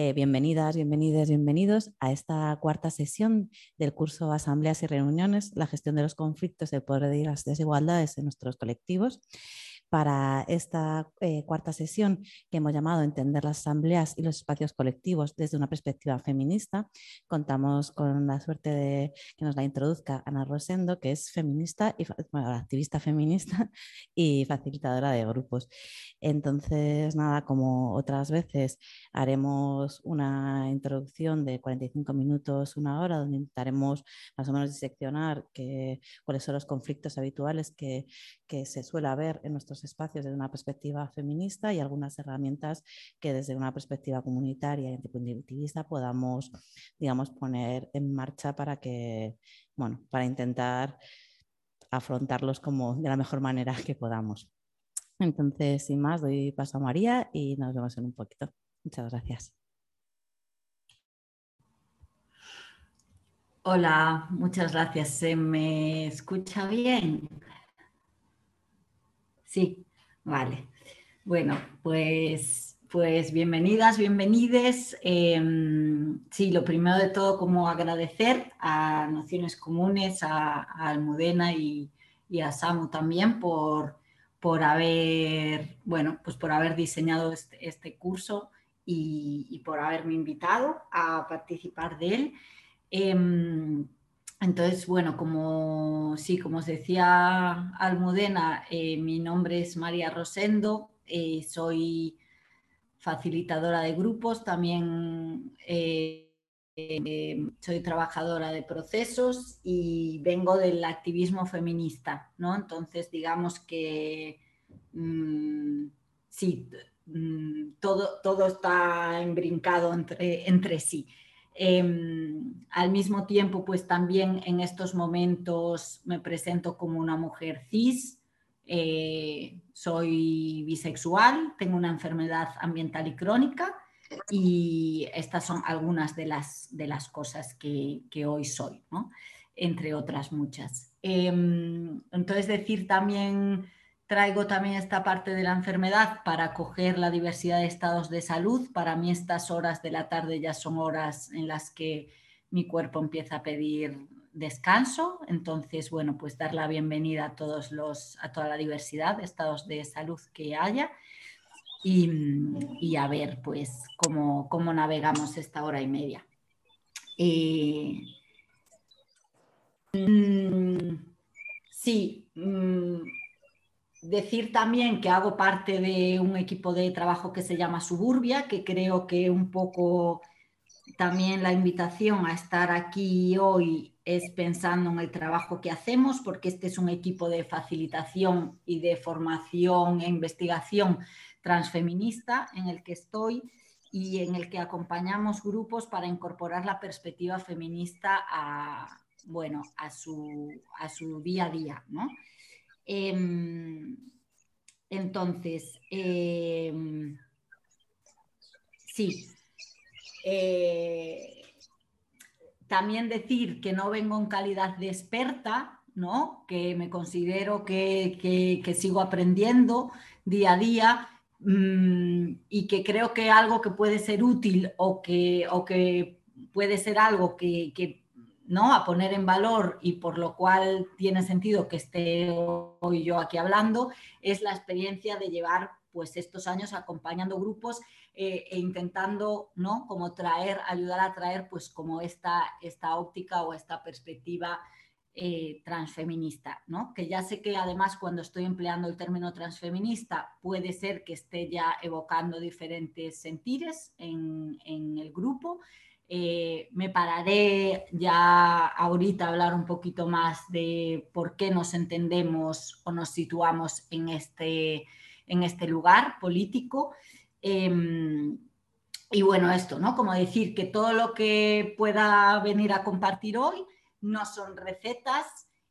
Eh, bienvenidas, bienvenidos, bienvenidos a esta cuarta sesión del curso Asambleas y Reuniones, la gestión de los conflictos, el poder y las desigualdades en nuestros colectivos para esta eh, cuarta sesión que hemos llamado Entender las asambleas y los espacios colectivos desde una perspectiva feminista. Contamos con la suerte de que nos la introduzca Ana Rosendo, que es feminista y activista feminista y facilitadora de grupos. Entonces, nada, como otras veces, haremos una introducción de 45 minutos, una hora, donde intentaremos más o menos diseccionar cuáles son los conflictos habituales que, que se suele haber en nuestros espacios desde una perspectiva feminista y algunas herramientas que desde una perspectiva comunitaria y antipunitivistas podamos, digamos, poner en marcha para que, bueno, para intentar afrontarlos como de la mejor manera que podamos. Entonces, sin más, doy paso a María y nos vemos en un poquito. Muchas gracias. Hola, muchas gracias. ¿Se me escucha bien? Sí, vale. Bueno, pues, pues bienvenidas, bienvenides. Em, sí, lo primero de todo, como agradecer a Nociones Comunes, a, Almudena y, a Samu también por, por haber, bueno, pues por haber diseñado este, este curso y, por haberme invitado a participar de él. Em, entonces, bueno, como sí, como os decía Almudena, eh, mi nombre es María Rosendo, eh, soy facilitadora de grupos, también eh, soy trabajadora de procesos y vengo del activismo feminista, ¿no? Entonces, digamos que mm, sí, mm, todo, todo está embrincado entre, entre sí. Em, al mismo tiempo, pues también en estos momentos me presento como una mujer cis, eh, soy bisexual, tengo una enfermedad ambiental y crónica y estas son algunas de las, de las cosas que, hoy soy, entre otras muchas. Em, entonces decir también Traigo también esta parte de la enfermedad para acoger la diversidad de estados de salud. Para mí estas horas de la tarde ya son horas en las que mi cuerpo empieza a pedir descanso. Entonces, bueno, pues dar la bienvenida a, todos los, a toda la diversidad de estados de salud que haya y, a ver pues cómo, cómo, navegamos esta hora y media. Eh, mm, sí. Mm, Decir también que hago parte de un equipo de trabajo que se llama Suburbia, que creo que un poco también la invitación a estar aquí hoy es pensando en el trabajo que hacemos, porque este es un equipo de facilitación y de formación e investigación transfeminista en el que estoy y en el que acompañamos grupos para incorporar la perspectiva feminista a, bueno, a, su, a su día a día. ¿no? Em, entonces, em, sí. Eh, también decir que no vengo en calidad de experta, ¿no? que me considero que, sigo aprendiendo día a día mm, y que creo que algo que puede ser útil o que, o que puede ser algo que, que ¿no? a poner en valor y por lo cual tiene sentido que esté hoy yo aquí hablando, es la experiencia de llevar pues estos años acompañando grupos eh, e intentando, ¿no? Como traer, ayudar a traer pues como esta, esta óptica o esta perspectiva eh, transfeminista, ¿no? Que ya sé que además cuando estoy empleando el término transfeminista puede ser que esté ya evocando diferentes sentires en, en el grupo, eh, me pararé ya ahorita a hablar un poquito más de por qué nos entendemos o nos situamos en este, en este lugar político. Em, y bueno, esto, ¿no? Como decir que todo lo que pueda venir a compartir hoy no son recetas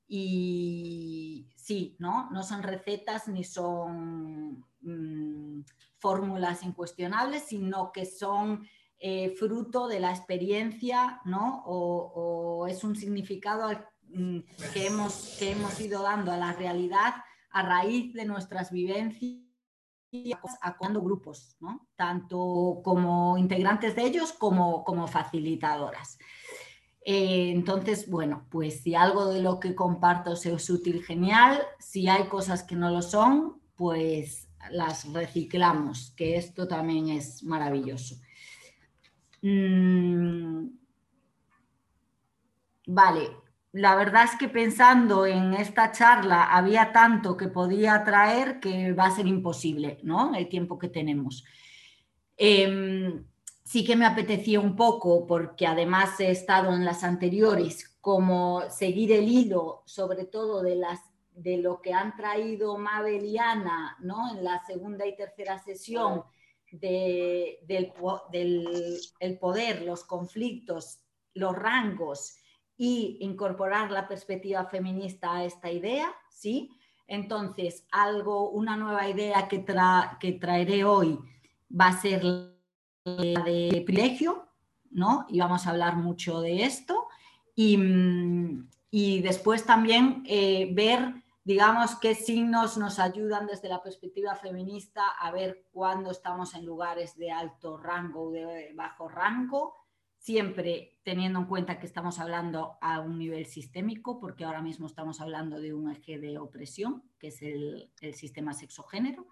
y sí, ¿no? No son recetas ni son mm, fórmulas incuestionables, sino que son eh, fruto de la experiencia, ¿no? O, es un significado mm, que, hemos, que hemos ido dando a la realidad a raíz de nuestras vivencias actuando grupos, ¿no? tanto como integrantes de ellos como, como facilitadoras. Eh, entonces, bueno, pues si algo de lo que comparto se es útil, genial. Si hay cosas que no lo son, pues las reciclamos, que esto también es maravilloso. Mm, vale, la verdad es que pensando en esta charla había tanto que podía traer que va a ser imposible, ¿no? El tiempo que tenemos. Em, sí que me apetecía un poco, porque además he estado en las anteriores, como seguir el hilo, sobre todo de, las, de lo que han traído Mabel y Ana, ¿no? En la segunda y tercera sesión del, poder, los conflictos, los rangos y incorporar la perspectiva feminista a esta idea, ¿sí? Entonces, algo, una nueva idea que, que traeré hoy va a ser la de privilegio, ¿no? Y vamos a hablar mucho de esto. Y, mm, después también eh, ver, digamos, qué signos nos ayudan desde la perspectiva feminista a ver cuándo estamos en lugares de alto rango o de bajo rango siempre teniendo en cuenta que estamos hablando a un nivel sistémico, porque ahora mismo estamos hablando de un eje de opresión, que es el, sistema sexogénero,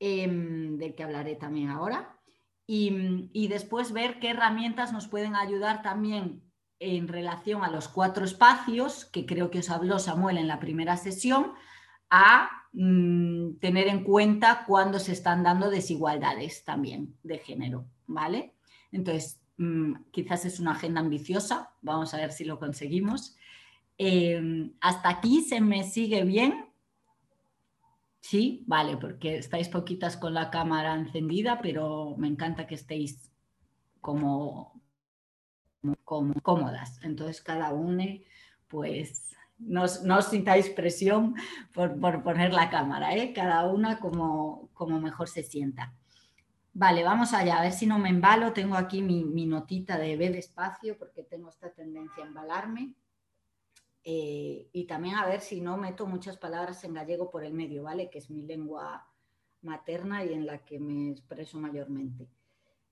em, del que hablaré también ahora. Y, después ver qué herramientas nos pueden ayudar también en relación a los cuatro espacios, que creo que os habló Samuel en la primera sesión, a mm, tener en cuenta cuando se están dando desigualdades también de género, ¿vale? Entonces, Mm, quizás es una agenda ambiciosa, vamos a ver si lo conseguimos. Em, hasta aquí se me sigue bien. Sí, vale, porque estáis poquitas con la cámara encendida, pero me encanta que estéis como, cómodas. Entonces, cada uno, pues, no, os sintáis presión por, poner la cámara, ¿eh? cada una como, como mejor se sienta. Vale, vamos allá, a ver si no me embalo. Tengo aquí mi, notita de B despacio porque tengo esta tendencia a embalarme. Eh, y también a ver si no meto muchas palabras en gallego por el medio, ¿vale? Que es mi lengua materna y en la que me expreso mayormente.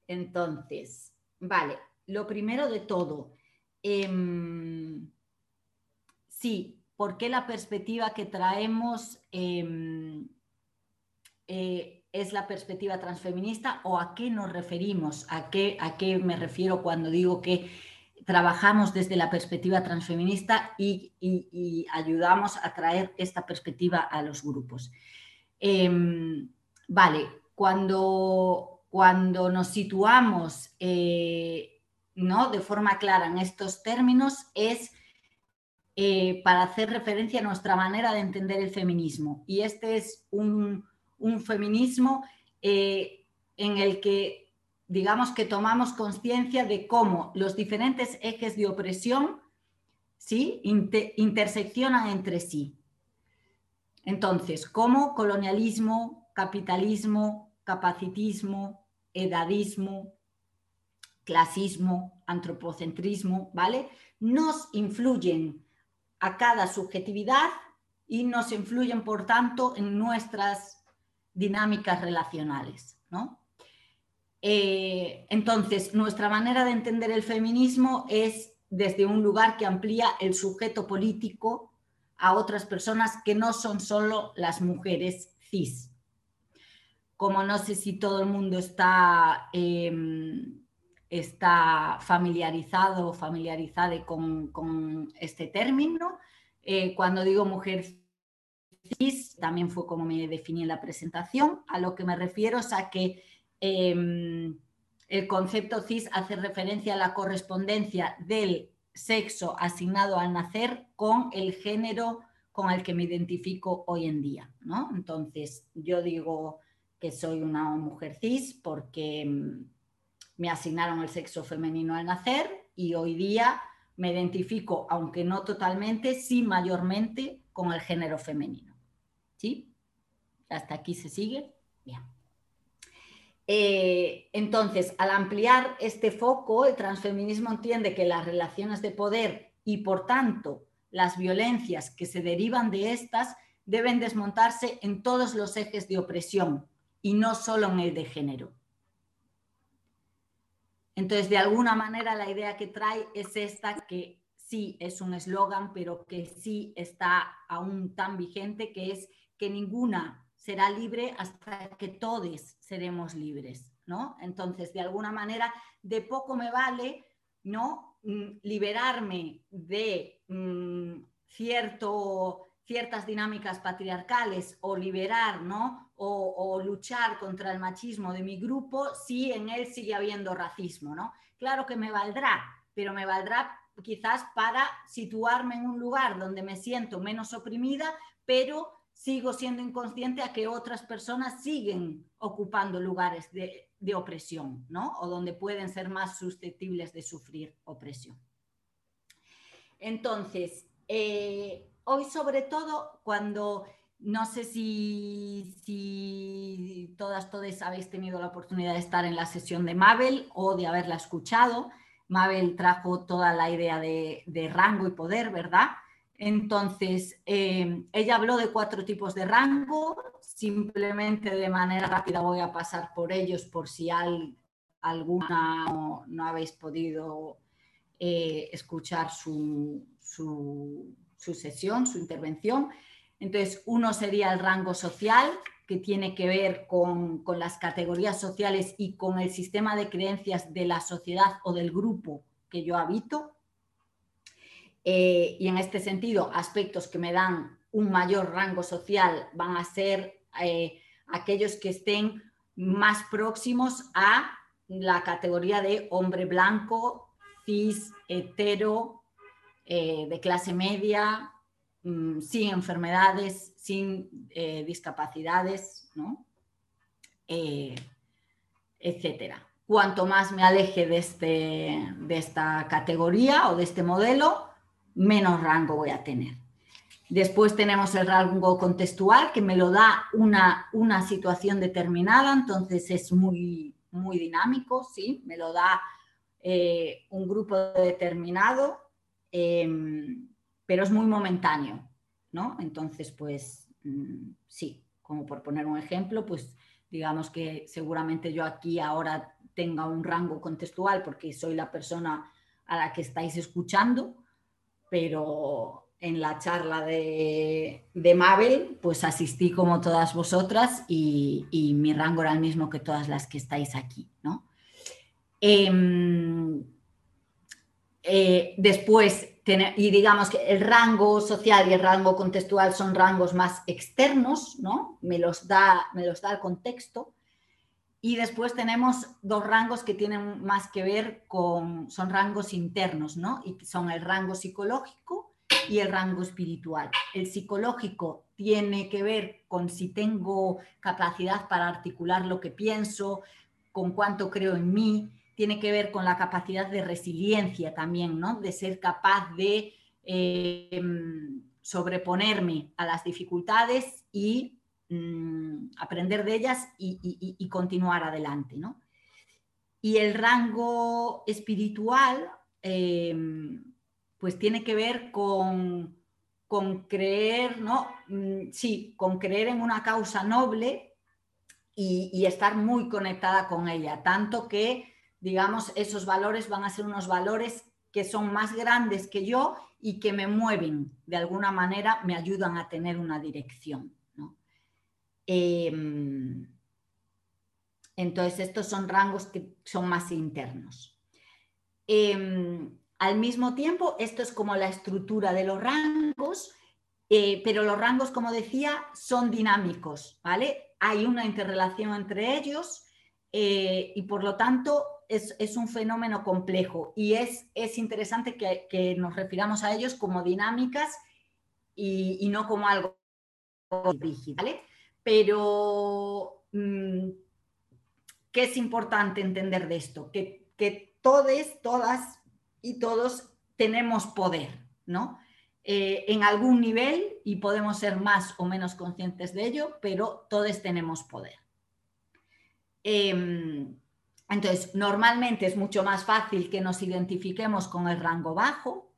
Entonces, vale, lo primero de todo, em, sí, ¿por qué la perspectiva que traemos em, eh, es la perspectiva transfeminista o a qué nos referimos, a qué, a qué me refiero cuando digo que trabajamos desde la perspectiva transfeminista y, ayudamos a traer esta perspectiva a los grupos. Em, vale, cuando, cuando nos situamos eh, ¿no? de forma clara en estos términos es eh, para hacer referencia a nuestra manera de entender el feminismo. Y este es un, un feminismo eh, en el que, digamos, que tomamos conciencia de cómo los diferentes ejes de opresión ¿sí? interseccionan entre sí. Entonces, cómo colonialismo, capitalismo, capacitismo, edadismo, clasismo, antropocentrismo, ¿vale? Nos influyen a cada subjetividad y nos influyen, por tanto, en nuestras dinámicas relacionales. ¿no? Eh, entonces, nuestra manera de entender el feminismo es desde un lugar que amplía el sujeto político a otras personas que no son solo las mujeres cis. Como no sé si todo el mundo está, em, está familiarizado o familiarizada con, este término, eh, cuando digo mujer cis, también fue como me definí en la presentación. A lo que me refiero es a que em, el concepto cis hace referencia a la correspondencia del sexo asignado al nacer con el género con el que me identifico hoy en día. ¿no? Entonces, yo digo que soy una mujer cis porque em, me asignaron el sexo femenino al nacer y hoy día me identifico, aunque no totalmente, sí mayormente con el género femenino. ¿Sí? Hasta aquí se sigue. Bien. Eh, entonces, al ampliar este foco, el transfeminismo entiende que las relaciones de poder y, por tanto, las violencias que se derivan de estas deben desmontarse en todos los ejes de opresión y no solo en el de género. Entonces, de alguna manera, la idea que trae es esta que sí es un eslogan, pero que sí está aún tan vigente, que es que ninguna será libre hasta que todos seremos libres, ¿no? Entonces, de alguna manera, de poco me vale, ¿no? Mm, liberarme de mm, cierto, ciertas dinámicas patriarcales o liberar, ¿no? O, o, luchar contra el machismo de mi grupo si en él sigue habiendo racismo, ¿no? Claro que me valdrá, pero me valdrá quizás para situarme en un lugar donde me siento menos oprimida, pero sigo siendo inconsciente a que otras personas siguen ocupando lugares de, opresión, ¿no? O donde pueden ser más susceptibles de sufrir opresión. Entonces, eh, hoy sobre todo cuando no sé si, si todas, todas habéis tenido la oportunidad de estar en la sesión de Mabel o de haberla escuchado. Mabel trajo toda la idea de, de rango y poder, ¿verdad? Entonces, eh, ella habló de cuatro tipos de rango, simplemente de manera rápida voy a pasar por ellos por si alguna no, habéis podido eh, escuchar su, sesión, su intervención. Entonces, uno sería el rango social, que tiene que ver con, con las categorías sociales y con el sistema de creencias de la sociedad o del grupo que yo habito. Eh, y en este sentido, aspectos que me dan un mayor rango social van a ser eh, aquellos que estén más próximos a la categoría de hombre blanco, cis, hetero, eh, de clase media, mm, sin enfermedades, sin discapacidades, ¿no? etcétera. Cuanto más me aleje de, este, de esta categoría o de este modelo, menos rango voy a tener. Después tenemos el rango contextual que me lo da una, una situación determinada, entonces es muy, muy dinámico, ¿sí? Me lo da eh, un grupo determinado, em, pero es muy momentáneo, ¿no? Entonces, pues mm, sí, como por poner un ejemplo, pues digamos que seguramente yo aquí ahora tenga un rango contextual porque soy la persona a la que estáis escuchando, pero en la charla de, Mabel, pues asistí como todas vosotras y, mi rango era el mismo que todas las que estáis aquí, ¿no? Em, eh, después, y digamos que el rango social y el rango contextual son rangos más externos, ¿no? Me los da, me los da el contexto. Y después tenemos dos rangos que tienen más que ver con, son rangos internos, ¿no? Y son el rango psicológico y el rango espiritual. El psicológico tiene que ver con si tengo capacidad para articular lo que pienso, con cuánto creo en mí, tiene que ver con la capacidad de resiliencia también, ¿no? De ser capaz de eh, sobreponerme a las dificultades y Mm, aprender de ellas y, continuar adelante. ¿no? Y el rango espiritual, em, pues tiene que ver con, con creer, ¿no? Mm, sí, con creer en una causa noble y, estar muy conectada con ella, tanto que, digamos, esos valores van a ser unos valores que son más grandes que yo y que me mueven, de alguna manera me ayudan a tener una dirección. Em, entonces, estos son rangos que son más internos. Em, al mismo tiempo, esto es como la estructura de los rangos, eh, pero los rangos, como decía, son dinámicos, ¿vale? Hay una interrelación entre ellos eh, y por lo tanto es, un fenómeno complejo y es, es interesante que, nos refiramos a ellos como dinámicas y, y no como algo rígido, ¿vale? pero mm, ¿qué es importante entender de esto? Que, que todos, todas y todos tenemos poder, ¿no? Eh, en algún nivel y podemos ser más o menos conscientes de ello, pero todos tenemos poder. Em, entonces, normalmente es mucho más fácil que nos identifiquemos con el rango bajo.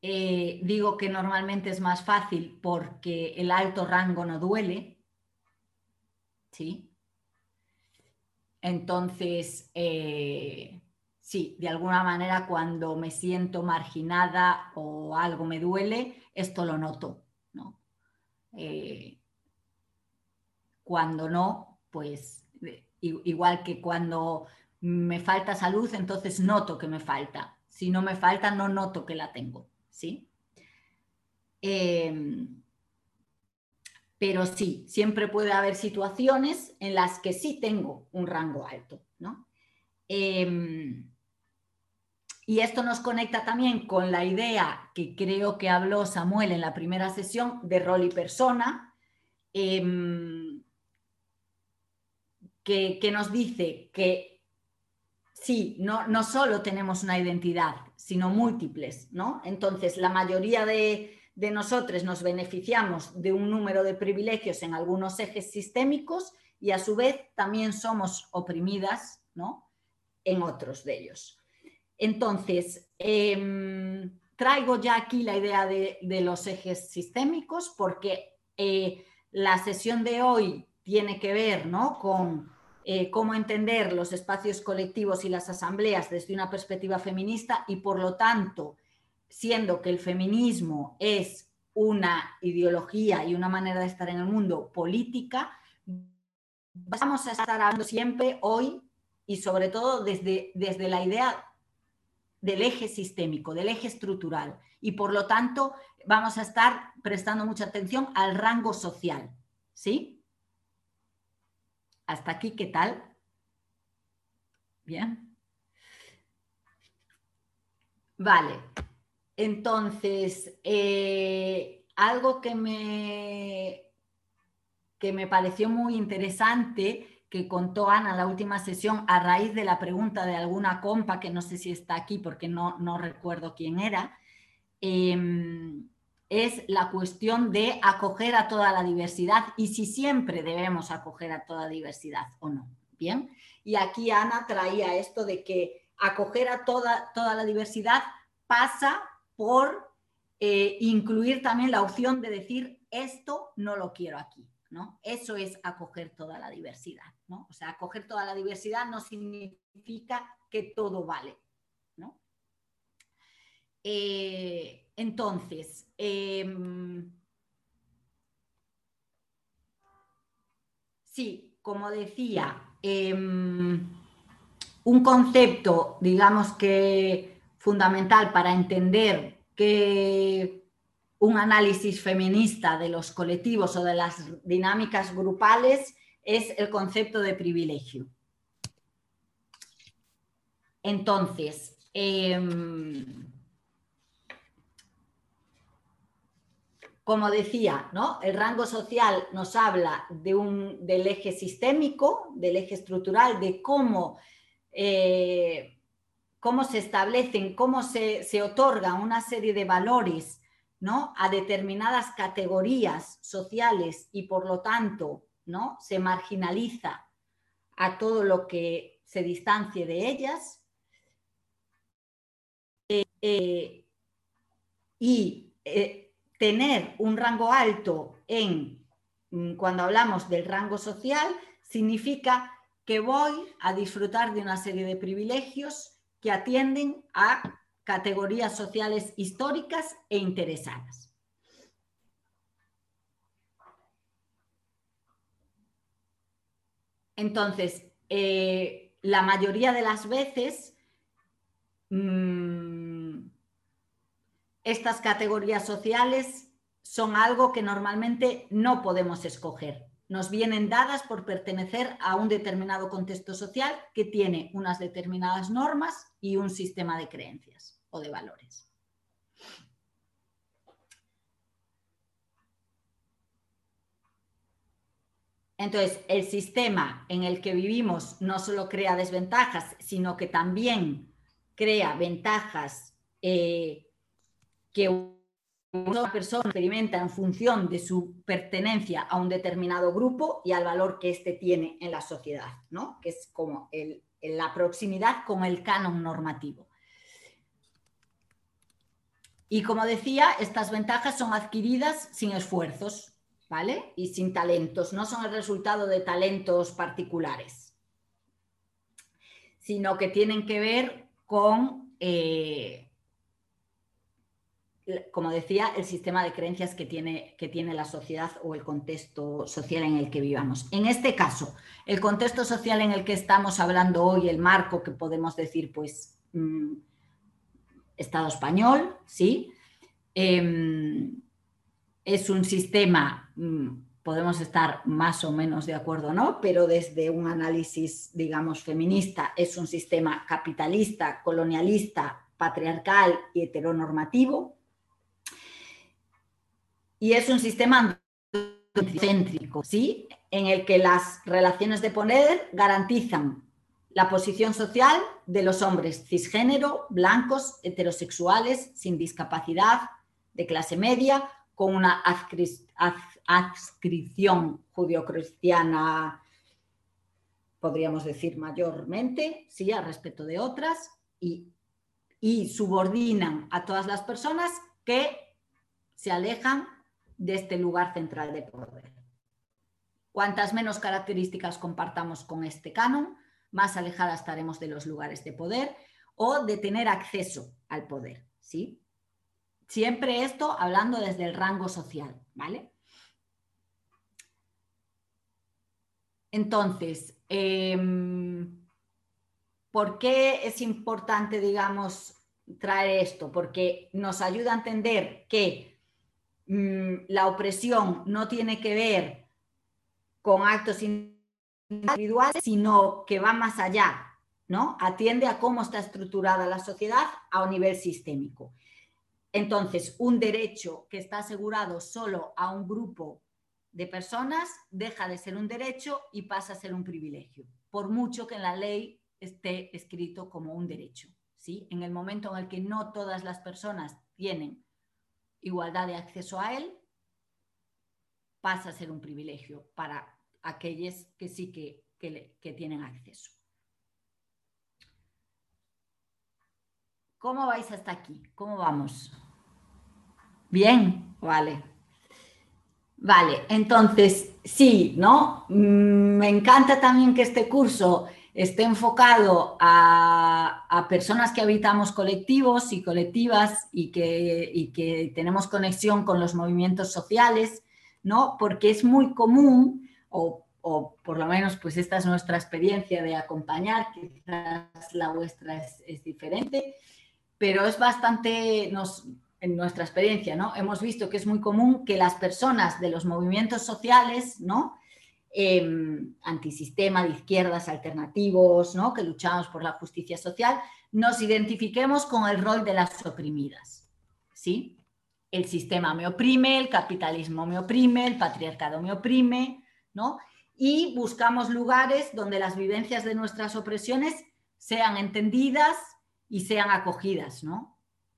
Eh, digo que normalmente es más fácil porque el alto rango no duele. ¿Sí? Entonces, eh, sí, de alguna manera cuando me siento marginada o algo me duele, esto lo noto, ¿no? Eh, cuando no, pues igual que cuando me falta salud, entonces noto que me falta. Si no me falta, no noto que la tengo, ¿sí? Em, pero sí, siempre puede haber situaciones en las que sí tengo un rango alto, ¿no? Em, y esto nos conecta también con la idea que creo que habló Samuel en la primera sesión de rol y persona, em, que, nos dice que sí, no, no solo tenemos una identidad, sino múltiples, ¿no? Entonces, la mayoría de, de nosotros nos beneficiamos de un número de privilegios en algunos ejes sistémicos y a su vez también somos oprimidas ¿no? en otros de ellos. Entonces, em, traigo ya aquí la idea de, los ejes sistémicos porque eh, la sesión de hoy tiene que ver ¿no? con eh, cómo entender los espacios colectivos y las asambleas desde una perspectiva feminista y por lo tanto siendo que el feminismo es una ideología y una manera de estar en el mundo política, vamos a estar hablando siempre hoy y sobre todo desde, desde la idea del eje sistémico, del eje estructural. Y por lo tanto, vamos a estar prestando mucha atención al rango social. ¿Sí? Hasta aquí, ¿qué tal? Bien. Vale. Entonces, eh, algo que me, que me pareció muy interesante que contó Ana la última sesión a raíz de la pregunta de alguna compa, que no sé si está aquí porque no, no recuerdo quién era, em, es la cuestión de acoger a toda la diversidad y si siempre debemos acoger a toda diversidad o no. Bien, y aquí Ana traía esto de que acoger a toda, toda la diversidad pasa por eh, incluir también la opción de decir esto no lo quiero aquí. ¿no? Eso es acoger toda la diversidad. ¿no? O sea, acoger toda la diversidad no significa que todo vale. ¿no? Eh, entonces, em, sí, como decía, em, un concepto, digamos que fundamental para entender que un análisis feminista de los colectivos o de las dinámicas grupales es el concepto de privilegio. Entonces, em, como decía, ¿no? el rango social nos habla de un, del eje sistémico, del eje estructural, de cómo eh, cómo se establecen, cómo se, se otorga una serie de valores ¿no? a determinadas categorías sociales y por lo tanto ¿no? se marginaliza a todo lo que se distancie de ellas. Eh, eh, y tener un rango alto en mm, cuando hablamos del rango social significa que voy a disfrutar de una serie de privilegios que atienden a categorías sociales históricas e interesadas. Entonces, eh, la mayoría de las veces mm, estas categorías sociales son algo que normalmente no podemos escoger nos vienen dadas por pertenecer a un determinado contexto social que tiene unas determinadas normas y un sistema de creencias o de valores. Entonces, el sistema en el que vivimos no solo crea desventajas, sino que también crea ventajas eh, que una persona experimenta en función de su pertenencia a un determinado grupo y al valor que éste tiene en la sociedad, ¿no? que es como la proximidad con el canon normativo. Y como decía, estas ventajas son adquiridas sin esfuerzos, ¿vale? Y sin talentos, no son el resultado de talentos particulares, sino que tienen que ver con, eh, como decía, el sistema de creencias que tiene, que tiene la sociedad o el contexto social en el que vivamos. En este caso, el contexto social en el que estamos hablando hoy, el marco que podemos decir, pues, mm, Estado español, ¿sí? Em, es un sistema, mm, podemos estar más o menos de acuerdo, ¿no? Pero desde un análisis, digamos, feminista, es un sistema capitalista, colonialista, patriarcal y heteronormativo. Y es un sistema céntrico, ¿sí? En el que las relaciones de poder garantizan la posición social de los hombres cisgénero, blancos, heterosexuales, sin discapacidad, de clase media, con una adscripción judio-cristiana, podríamos decir mayormente, sí, al respecto de otras, y, y subordinan a todas las personas que se alejan de este lugar central de poder. Cuantas menos características compartamos con este canon, más alejada estaremos de los lugares de poder o de tener acceso al poder, ¿sí? Siempre esto hablando desde el rango social, ¿vale? Entonces, em, ¿por qué es importante, digamos, traer esto? Porque nos ayuda a entender que mm, la opresión no tiene que ver con actos individuales, sino que va más allá, ¿no? Atiende a cómo está estructurada la sociedad a un nivel sistémico. Entonces, un derecho que está asegurado solo a un grupo de personas deja de ser un derecho y pasa a ser un privilegio, por mucho que en la ley esté escrito como un derecho. ¿sí? En el momento en el que no todas las personas tienen igualdad de acceso a él, pasa a ser un privilegio para aquellos que sí que, que tienen acceso. ¿Cómo vais hasta aquí? ¿Cómo vamos? Bien, vale. Vale, entonces sí, ¿no? Mm, me encanta también que este curso esté enfocado a, personas que habitamos colectivos y colectivas y que, que tenemos conexión con los movimientos sociales, ¿no? Porque es muy común, o, por lo menos pues esta es nuestra experiencia de acompañar, quizás la vuestra es, es diferente, pero es bastante, nos, en nuestra experiencia, ¿no? Hemos visto que es muy común que las personas de los movimientos sociales, ¿no? Em, antisistema, de izquierdas, alternativos, ¿no? Que luchamos por la justicia social, nos identifiquemos con el rol de las oprimidas, ¿sí? El sistema me oprime, el capitalismo me oprime, el patriarcado me oprime, ¿no? Y buscamos lugares donde las vivencias de nuestras opresiones sean entendidas y sean acogidas, ¿no?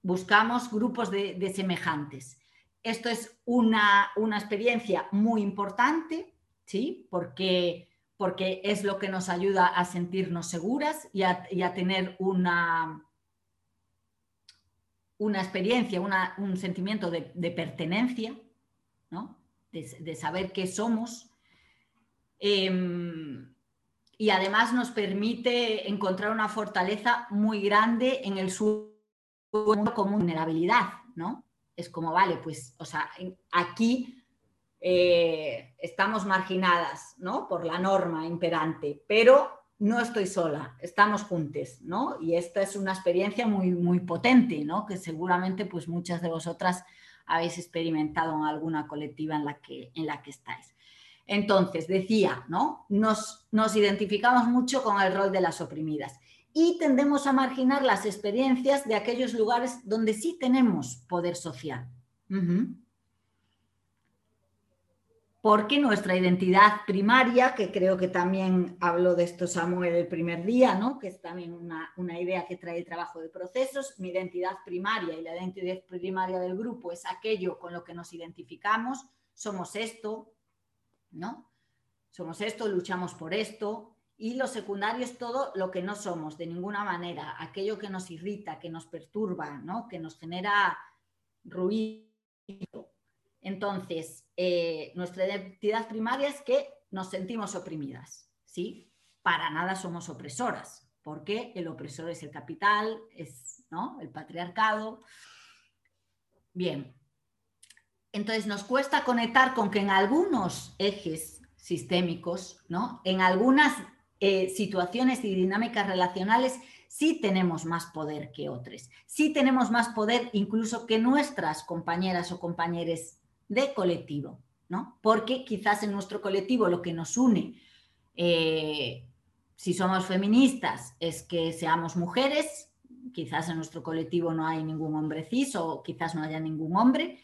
buscamos grupos de, semejantes. Esto es una, experiencia muy importante, ¿sí? Porque, porque es lo que nos ayuda a sentirnos seguras y a, tener una, una experiencia, un sentimiento de, pertenencia, ¿no? de, saber qué somos. Em, y además nos permite encontrar una fortaleza muy grande en el sur como vulnerabilidad, ¿no? Es como, vale, pues, o sea, aquí eh, estamos marginadas, ¿no? Por la norma imperante, pero no estoy sola, estamos juntos, ¿no? Y esta es una experiencia muy, muy potente, ¿no? Que seguramente, pues, muchas de vosotras habéis experimentado en alguna colectiva en la que, en la que estáis. Entonces, decía, ¿no? Nos, nos identificamos mucho con el rol de las oprimidas y tendemos a marginar las experiencias de aquellos lugares donde sí tenemos poder social. Porque nuestra identidad primaria, que creo que también habló de esto Samuel el primer día, ¿no? que es también una, una, idea que trae el trabajo de procesos, mi identidad primaria y la identidad primaria del grupo es aquello con lo que nos identificamos, somos esto, ¿no? Somos esto, luchamos por esto, y lo secundario es todo lo que no somos, de ninguna manera, aquello que nos irrita, que nos perturba, ¿no? que nos genera ruido. Entonces, eh, nuestra identidad primaria es que nos sentimos oprimidas, ¿sí? Para nada somos opresoras, porque el opresor es el capital, es ¿no? el patriarcado. Bien, entonces nos cuesta conectar con que en algunos ejes sistémicos, ¿no? en algunas eh, situaciones y dinámicas relacionales sí tenemos más poder que otros, sí tenemos más poder incluso que nuestras compañeras o compañeros de colectivo, ¿no? Porque quizás en nuestro colectivo lo que nos une, eh, si somos feministas, es que seamos mujeres, quizás en nuestro colectivo no hay ningún hombre cis o quizás no haya ningún hombre,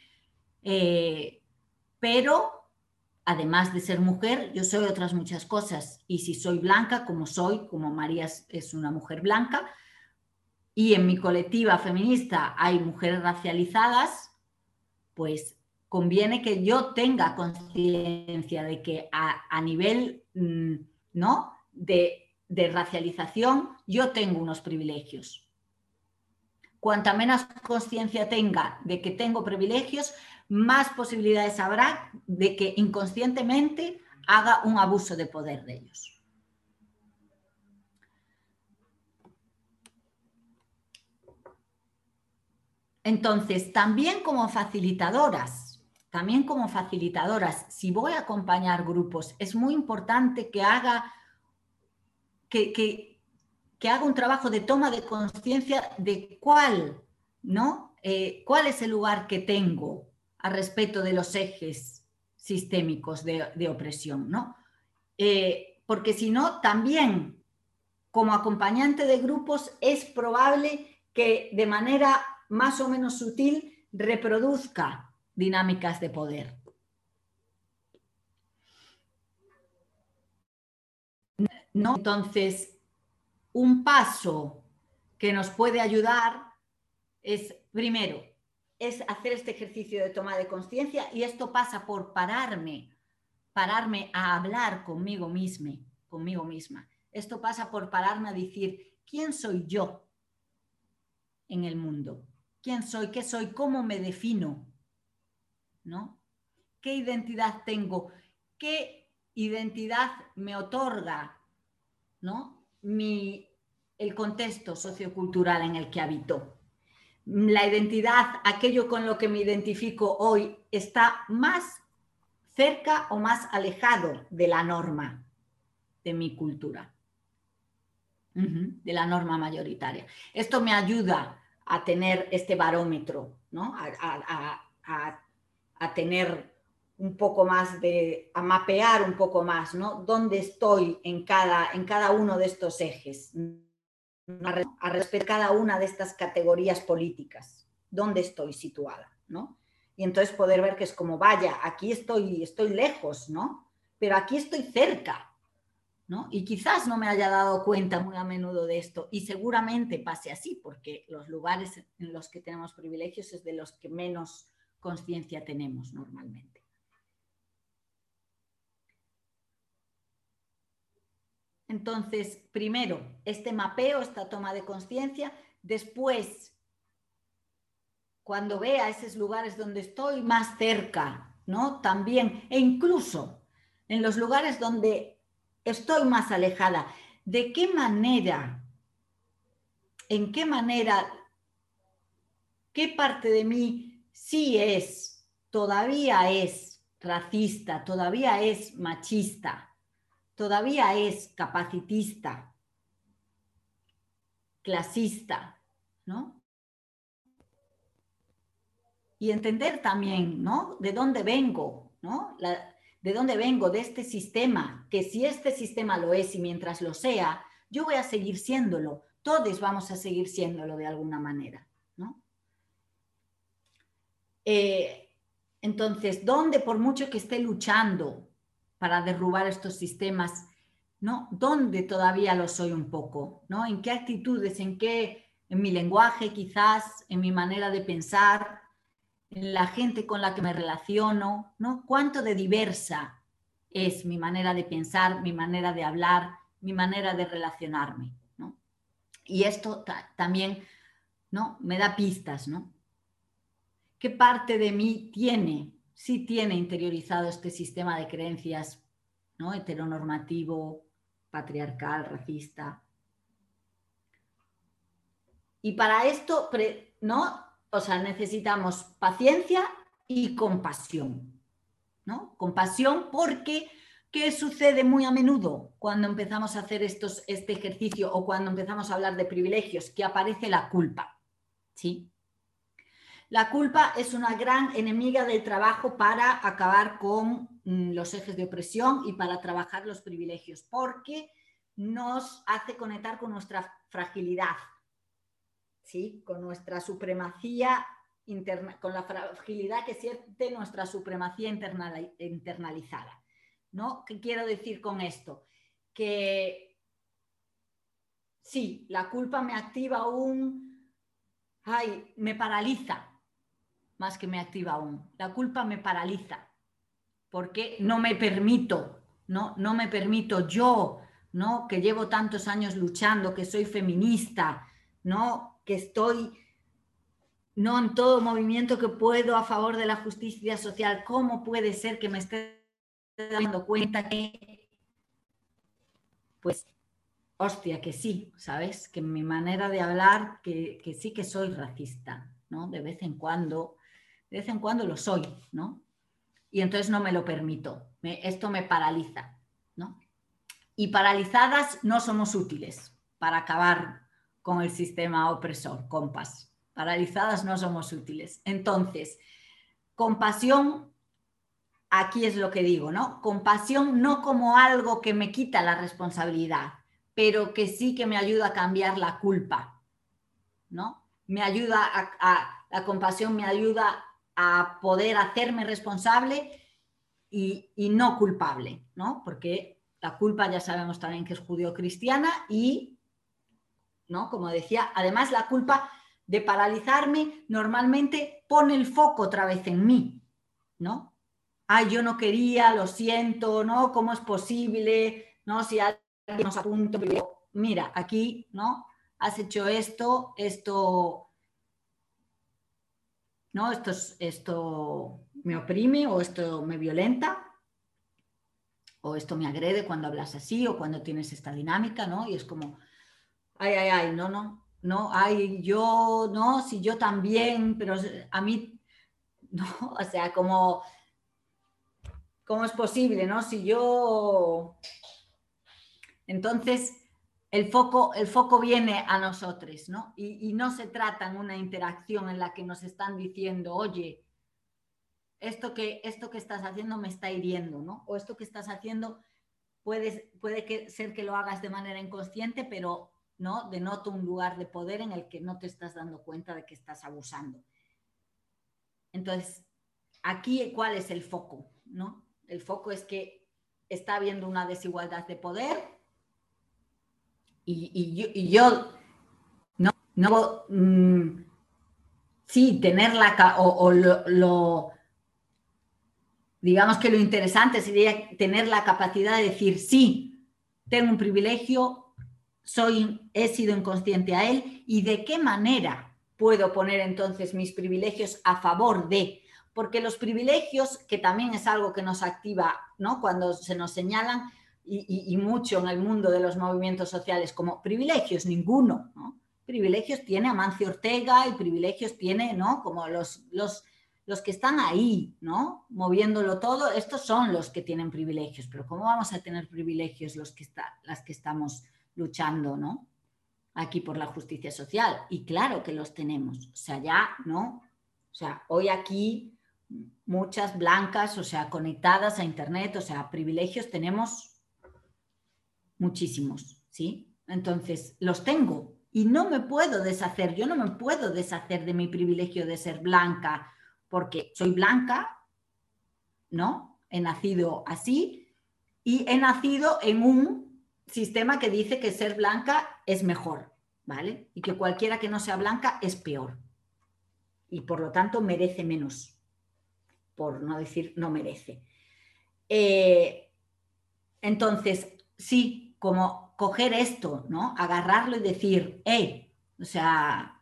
eh, pero además de ser mujer, yo soy otras muchas cosas. Y si soy blanca, como soy, como María es una mujer blanca, y en mi colectiva feminista hay mujeres racializadas, pues conviene que yo tenga conciencia de que a, nivel mm, ¿no? de, de racialización yo tengo unos privilegios. Cuanta menos conciencia tenga de que tengo privilegios, más posibilidades habrá de que inconscientemente haga un abuso de poder de ellos. Entonces, también como facilitadoras, también como facilitadoras, si voy a acompañar grupos, es muy importante que haga, que, haga un trabajo de toma de conciencia de cuál, ¿no? Eh, ¿Cuál es el lugar que tengo? a respecto de los ejes sistémicos de, opresión, ¿no? Eh, porque si no, también como acompañante de grupos es probable que de manera más o menos sutil reproduzca dinámicas de poder. ¿No? Entonces, un paso que nos puede ayudar es, primero, es hacer este ejercicio de toma de conciencia y esto pasa por pararme, pararme a hablar conmigo misma, conmigo misma. Esto pasa por pararme a decir, ¿quién soy yo en el mundo? ¿Quién soy? ¿Qué soy? ¿Cómo me defino? ¿No? ¿Qué identidad tengo? ¿Qué identidad me otorga? ¿No? Mi, el contexto sociocultural en el que habito la identidad, aquello con lo que me identifico hoy, está más cerca o más alejado de la norma de mi cultura, de la norma mayoritaria. Esto me ayuda a tener este barómetro, ¿no? a, tener un poco más de, a mapear un poco más, ¿no? Dónde estoy en cada, en cada uno de estos ejes a, respetar cada una de estas categorías políticas, dónde estoy situada, ¿no? Y entonces poder ver que es como, vaya, aquí estoy, estoy lejos, ¿no? Pero aquí estoy cerca, ¿no? Y quizás no me haya dado cuenta muy a menudo de esto y seguramente pase así, porque los lugares en los que tenemos privilegios es de los que menos conciencia tenemos normalmente. Entonces, primero, este mapeo, esta toma de conciencia, después, cuando vea esos lugares donde estoy más cerca, ¿no? También, e incluso en los lugares donde estoy más alejada, ¿de qué manera, en qué manera, qué parte de mí sí es, todavía es racista, todavía es machista? todavía es capacitista, clasista, ¿no? Y entender también, ¿no? De dónde vengo, ¿no? de dónde vengo, de este sistema, que si este sistema lo es y mientras lo sea, yo voy a seguir siéndolo, todos vamos a seguir siéndolo de alguna manera, ¿no? Eh, Entonces, ¿dónde, por mucho que esté luchando para derrubar estos sistemas, ¿no? ¿Dónde todavía lo soy un poco? ¿no? ¿En qué actitudes, en qué, en mi lenguaje quizás, en mi manera de pensar, en la gente con la que me relaciono, ¿no? ¿Cuánto de diversa es mi manera de pensar, mi manera de hablar, mi manera de relacionarme, ¿no? Y esto también, ¿no? Me da pistas, ¿no? ¿Qué parte de mí tiene, sí tiene interiorizado este sistema de creencias, ¿no? Heteronormativo, patriarcal, racista. Y para esto, ¿no? O sea, necesitamos paciencia y compasión, ¿no? Compasión porque ¿qué sucede muy a menudo cuando empezamos a hacer estos, este ejercicio o cuando empezamos a hablar de privilegios? Que aparece la culpa, ¿sí? La culpa es una gran enemiga del trabajo para acabar con mm, los ejes de opresión y para trabajar los privilegios, porque nos hace conectar con nuestra fragilidad, ¿sí? con nuestra supremacía interna, con la fragilidad que siente nuestra supremacía internalizada. ¿no? ¿Qué quiero decir con esto? Que sí, la culpa me activa un, ay, me paraliza, más que me activa aún. La culpa me paraliza porque no me permito, no, no me permito yo, ¿no? que llevo tantos años luchando, que soy feminista, ¿no? que estoy no en todo movimiento que puedo a favor de la justicia social. ¿Cómo puede ser que me esté dando cuenta que, pues, hostia, que sí, ¿sabes? Que mi manera de hablar, que, que sí que soy racista, ¿no? De vez en cuando de vez en cuando lo soy, ¿no? Y entonces no me lo permito, esto me paraliza, ¿no? Y paralizadas no somos útiles para acabar con el sistema opresor, compas. Paralizadas no somos útiles. Entonces, compasión, aquí es lo que digo, ¿no? Compasión no como algo que me quita la responsabilidad, pero que sí que me ayuda a cambiar la culpa, ¿no? Me ayuda a la compasión me ayuda a poder hacerme responsable y, no culpable, ¿no? Porque la culpa ya sabemos también que es judío-cristiana y, ¿no? Como decía, además la culpa de paralizarme normalmente pone el foco otra vez en mí, ¿no? Ay, yo no quería, lo siento, ¿no? ¿Cómo es posible? ¿No? Si alguien nos apunta, mira, aquí, ¿no? Has hecho esto, esto ¿no? Esto, esto me oprime o esto me violenta o esto me agrede cuando hablas así o cuando tienes esta dinámica, ¿no? Y es como, ay, ay, ay, no, no, no, ay, yo, no, si yo también, pero a mí, no, o sea, como, ¿cómo es posible, no? Si yo, entonces, el foco, el foco viene a nosotros, ¿no? Y, no se trata en una interacción en la que nos están diciendo, oye, esto que, esto que estás haciendo me está hiriendo, ¿no? O esto que estás haciendo puede, puede que, ser que lo hagas de manera inconsciente, pero ¿no? denota un lugar de poder en el que no te estás dando cuenta de que estás abusando. Entonces, aquí, ¿cuál es el foco? ¿no? El foco es que está habiendo una desigualdad de poder y, yo, no, no mm, sí, tener la, o, lo, digamos que lo interesante sería tener la capacidad de decir, sí, tengo un privilegio, soy, he sido inconsciente a él, y de qué manera puedo poner entonces mis privilegios a favor de, porque los privilegios, que también es algo que nos activa, ¿no? Cuando se nos señalan, y, mucho en el mundo de los movimientos sociales como privilegios, ninguno, ¿no? Privilegios tiene Amancio Ortega y privilegios tiene, ¿no? Como los, los, los que están ahí, ¿no? Moviéndolo todo, estos son los que tienen privilegios, pero ¿cómo vamos a tener privilegios los que está, las que estamos luchando, ¿no? Aquí por la justicia social. Y claro que los tenemos, o sea, ya, ¿no? O sea, hoy aquí muchas blancas, o sea, conectadas a Internet, o sea, privilegios tenemos muchísimos, ¿sí? Entonces, los tengo y no me puedo deshacer, yo no me puedo deshacer de mi privilegio de ser blanca porque soy blanca, ¿no? He nacido así y he nacido en un sistema que dice que ser blanca es mejor, ¿vale? Y que cualquiera que no sea blanca es peor. Y por lo tanto merece menos, por no decir no merece. Eh, entonces, sí, como coger esto, ¿no? Agarrarlo y decir, hey, o sea,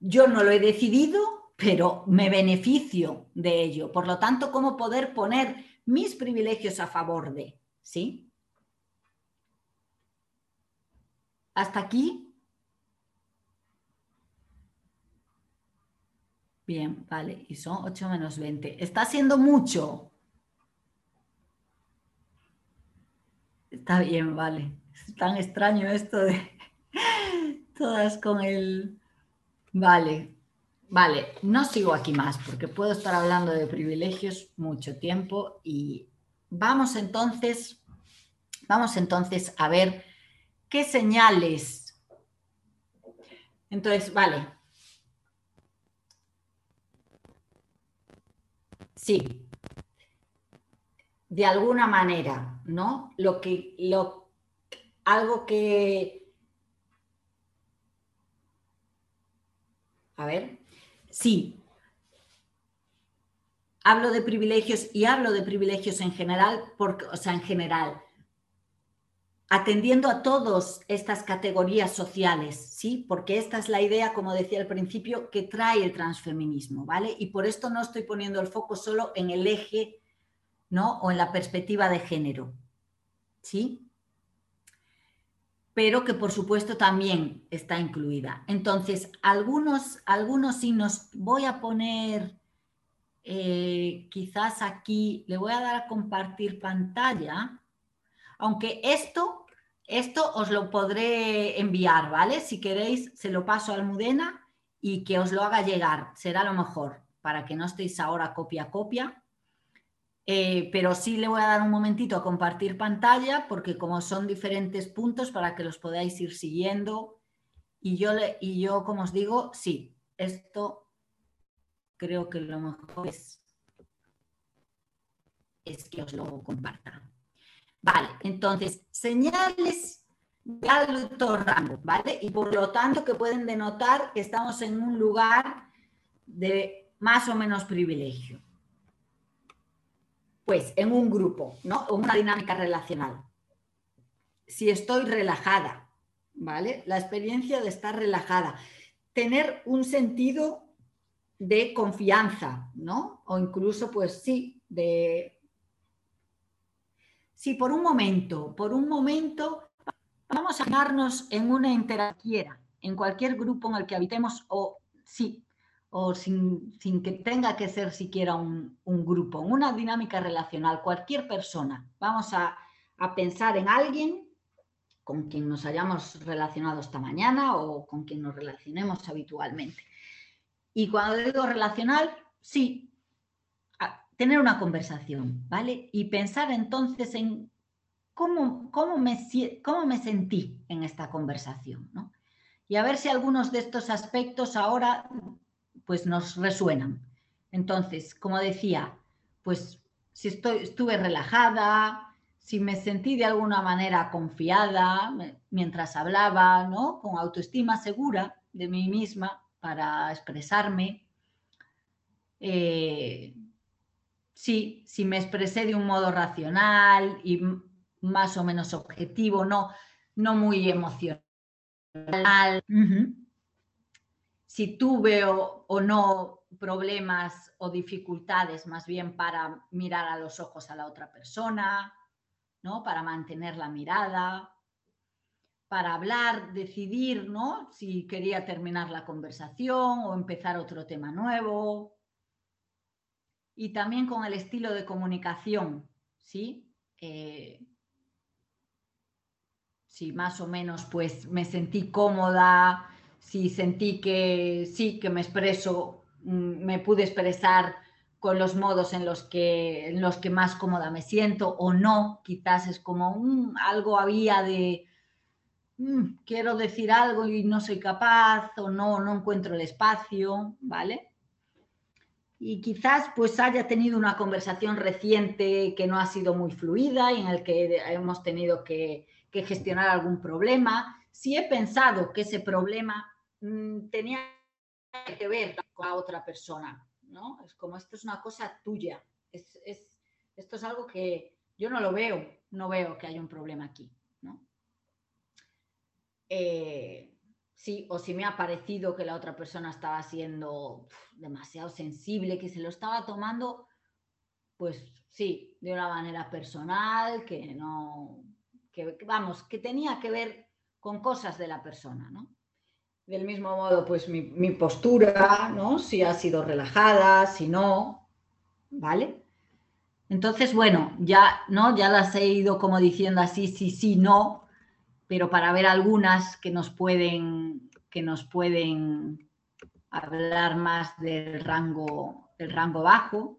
yo no lo he decidido, pero me beneficio de ello. Por lo tanto, ¿cómo poder poner mis privilegios a favor de? ¿Sí? ¿Hasta aquí? Bien, vale, y son 8 menos 20. Está siendo mucho. Está bien, vale. Es tan extraño esto de todas con el... Vale, vale, no sigo aquí más porque puedo estar hablando de privilegios mucho tiempo y vamos entonces, vamos entonces a ver qué señales. Entonces, vale. Sí, de alguna manera, ¿no? Lo que, lo, algo que, a ver, sí, hablo de privilegios y hablo de privilegios en general, porque, o sea, en general, atendiendo a todas estas categorías sociales, ¿sí? Porque esta es la idea, como decía al principio, que trae el transfeminismo, ¿vale? Y por esto no estoy poniendo el foco solo en el eje ¿no? O en la perspectiva de género. ¿Sí? Pero que por supuesto también está incluida. Entonces, algunos, algunos signos, voy a poner eh, quizás aquí, le voy a dar a compartir pantalla, aunque esto, esto os lo podré enviar, ¿vale? Si queréis, se lo paso a Almudena y que os lo haga llegar, será lo mejor, para que no estéis ahora copia a copia. Eh, pero sí le voy a dar un momentito a compartir pantalla porque como son diferentes puntos para que los podáis ir siguiendo y yo, y yo como os digo, sí, esto creo que lo mejor es, es que os lo comparta. Vale, entonces, señales de alto rango, ¿vale? Y por lo tanto que pueden denotar que estamos en un lugar de más o menos privilegio pues en un grupo, ¿no? Una dinámica relacional. Si estoy relajada, ¿vale? La experiencia de estar relajada. Tener un sentido de confianza, ¿no? O incluso, pues sí, de... Si por un momento, por un momento, vamos a darnos en una interacción, en cualquier grupo en el que habitemos, o sí, o sin, que tenga que ser siquiera un, grupo, una dinámica relacional, cualquier persona. Vamos a, pensar en alguien con quien nos hayamos relacionado esta mañana o con quien nos relacionemos habitualmente. Y cuando digo relacional, sí, tener una conversación, ¿vale? Y pensar entonces en cómo, cómo, me, cómo me sentí en esta conversación, ¿no? Y a ver si algunos de estos aspectos ahora pues nos resuenan. Entonces, como decía, pues si estoy, estuve relajada, si me sentí de alguna manera confiada mientras hablaba, ¿no? Con autoestima segura de mí misma para expresarme. Eh, sí, si me expresé de un modo racional y más o menos objetivo, no, no muy emocional si tuve o, no problemas o dificultades, más bien para mirar a los ojos a la otra persona, ¿no? Para mantener la mirada, para hablar, decidir, ¿no? Si quería terminar la conversación o empezar otro tema nuevo. Y también con el estilo de comunicación, ¿sí? Eh, si más o menos pues me sentí cómoda, si sentí que sí, que me expreso, mm, me pude expresar con los modos en los que, en los que más cómoda me siento o no, quizás es como mm, algo había de mm, quiero decir algo y no soy capaz o no, no encuentro el espacio, ¿vale? y quizás pues haya tenido una conversación reciente que no ha sido muy fluida y en el que hemos tenido que, gestionar algún problema. Si he pensado que ese problema mm, tenía que ver con la otra persona, ¿no? Es como esto es una cosa tuya, es, esto es algo que yo no lo veo, no veo que haya un problema aquí, ¿no? Eh, sí, o si me ha parecido que la otra persona estaba siendo demasiado sensible, que se lo estaba tomando, pues sí, de una manera personal, que no, que vamos, que tenía que ver con cosas de la persona, ¿no? Del mismo modo, pues mi, postura, ¿no? Si ha sido relajada, si no, ¿vale? Entonces, bueno, ya, ¿no? Ya las he ido como diciendo así, sí, sí, no, pero para ver algunas que nos pueden, que nos pueden hablar más del rango, el rango bajo,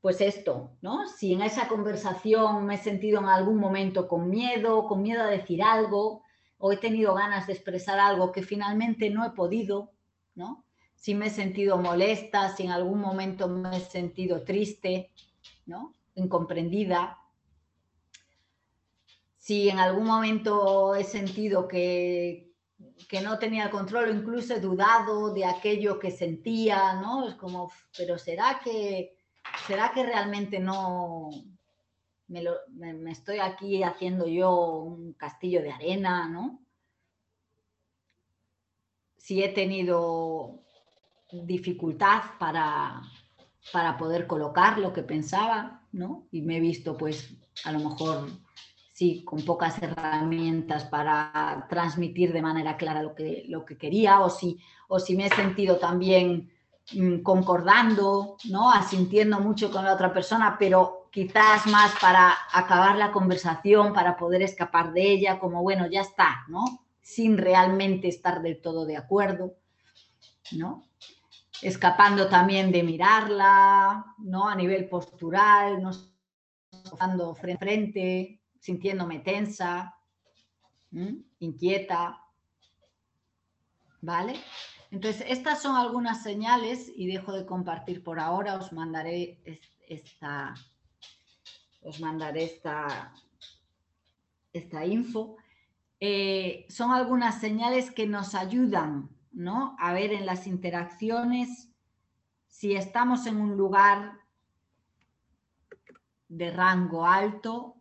pues esto, ¿no? Si en esa conversación me he sentido en algún momento con miedo, con miedo a decir algo, o he tenido ganas de expresar algo que finalmente no he podido, ¿no? Si me he sentido molesta, si en algún momento me he sentido triste, ¿no? Incomprendida, si en algún momento he sentido que, que no tenía control incluso he dudado de aquello que sentía, ¿no? Es como, pero ¿será que, será que realmente no me, estoy aquí haciendo yo un castillo de arena, ¿no? Si he tenido dificultad para, para poder colocar lo que pensaba, ¿no? Y me he visto pues a lo mejor sí, con pocas herramientas para transmitir de manera clara lo que, lo que quería, o si, o si me he sentido también mm, concordando, ¿no? Asintiendo mucho con la otra persona, pero quizás más para acabar la conversación, para poder escapar de ella, como bueno, ya está, ¿no? Sin realmente estar del todo de acuerdo, ¿no? Escapando también de mirarla, ¿no? A nivel postural, no estando frente a frente, sintiéndome tensa, inquieta. ¿Vale? Entonces, estas son algunas señales y dejo de compartir por ahora. Os mandaré esta, os mandaré esta, esta info. Eh, son algunas señales que nos ayudan ¿no? a ver en las interacciones si estamos en un lugar de rango alto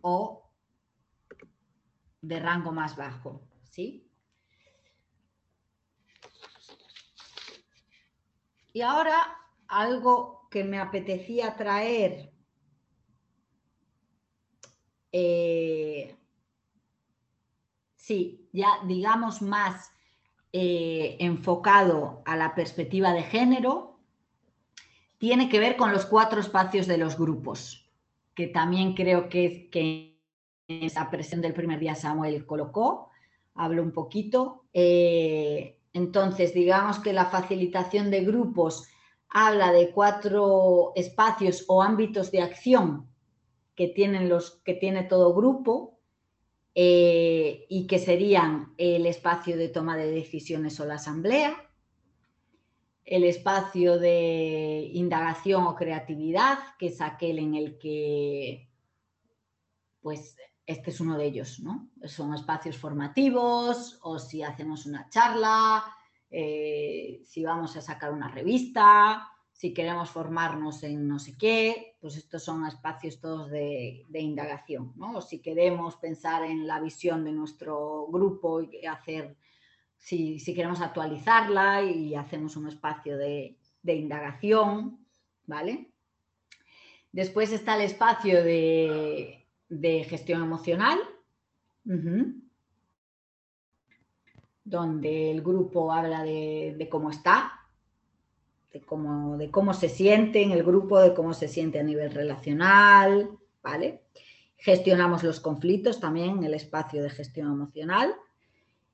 o de rango más bajo, ¿sí? Y ahora algo que me apetecía traer eh, sí, ya digamos más eh, enfocado a la perspectiva de género, tiene que ver con los cuatro espacios de los grupos que también creo que, que en esa presión del primer día Samuel colocó, hablo un poquito. Eh, entonces, digamos que la facilitación de grupos habla de cuatro espacios o ámbitos de acción que, tienen los, que tiene todo grupo eh, y que serían el espacio de toma de decisiones o la asamblea, el espacio de indagación o creatividad, que es aquel en el que, pues, este es uno de ellos, ¿no? Son espacios formativos o si hacemos una charla, eh, si vamos a sacar una revista, si queremos formarnos en no sé qué, pues estos son espacios todos de, de indagación, ¿no? O si queremos pensar en la visión de nuestro grupo y hacer si, queremos actualizarla y hacemos un espacio de, indagación, ¿vale? Después está el espacio de, gestión emocional, donde el grupo habla de, cómo está, de cómo, de cómo se siente en el grupo, de cómo se siente a nivel relacional, ¿vale? Gestionamos los conflictos también el espacio de gestión emocional.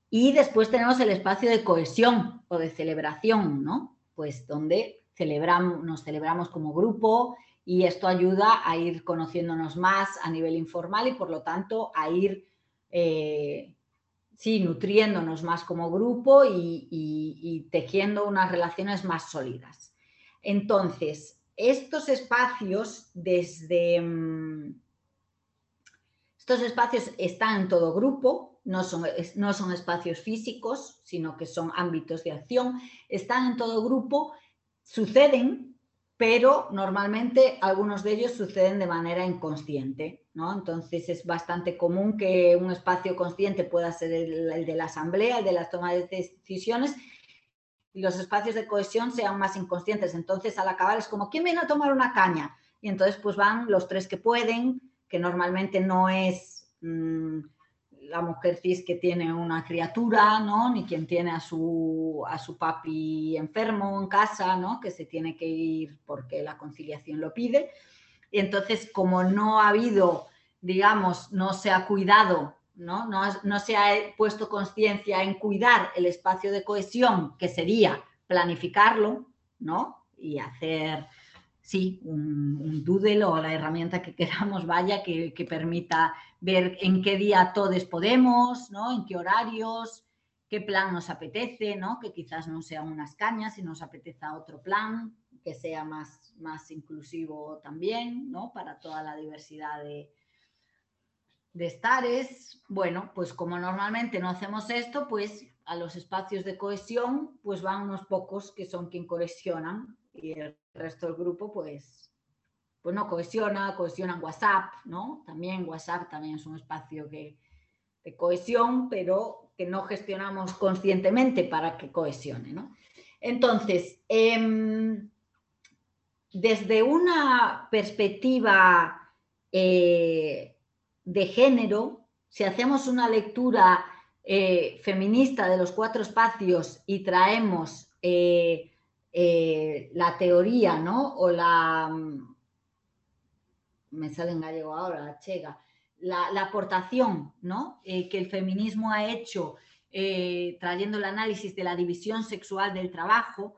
Y después tenemos el espacio de cohesión o de celebración, ¿no? Pues donde celebramos, nos celebramos como grupo y esto ayuda a ir conociéndonos más a nivel informal y por lo tanto a ir, eh, sí, nutriéndonos más como grupo y, tejiendo unas relaciones más sólidas. Entonces, estos espacios desde... Mm, estos espacios están en todo grupo, no son, no son espacios físicos, sino que son ámbitos de acción, están en todo grupo, suceden pero normalmente algunos de ellos suceden de manera inconsciente, ¿no? Entonces es bastante común que un espacio consciente pueda ser el, de la asamblea, el de las tomas de decisiones, y los espacios de cohesión sean más inconscientes. Entonces al acabar es como, ¿quién viene a tomar una caña? Y entonces pues van los tres que pueden, que normalmente no es... Mm, la mujer cis que tiene una criatura, ¿no? Ni quien tiene a su, a su papi enfermo en casa, ¿no? Que se tiene que ir porque la conciliación lo pide. Y entonces, como no ha habido, digamos, no se ha cuidado, ¿no? No, no se ha puesto conciencia en cuidar el espacio de cohesión, que sería planificarlo, ¿no? Y hacer sí, un, doodle o la herramienta que queramos, vaya, que, permita ver en qué día todos podemos, ¿no? En qué horarios, qué plan nos apetece, ¿no? Que quizás no sean unas cañas, y nos apeteza otro plan, que sea más, más inclusivo también, ¿no? Para toda la diversidad de, de estares. Bueno, pues como normalmente no hacemos esto, pues a los espacios de cohesión, pues van unos pocos que son quien cohesionan y el resto del grupo pues, pues no cohesiona, cohesionan WhatsApp, ¿no? También WhatsApp también es un espacio que, de cohesión, pero que no gestionamos conscientemente para que cohesione, ¿no? Entonces, em, desde una perspectiva eh, de género, si hacemos una lectura eh, feminista de los cuatro espacios y traemos eh, la teoría, ¿no? O la... Mm, me sale en gallego ahora, la chega. La, aportación, ¿no? Que el feminismo ha hecho trayendo el análisis de la división sexual del trabajo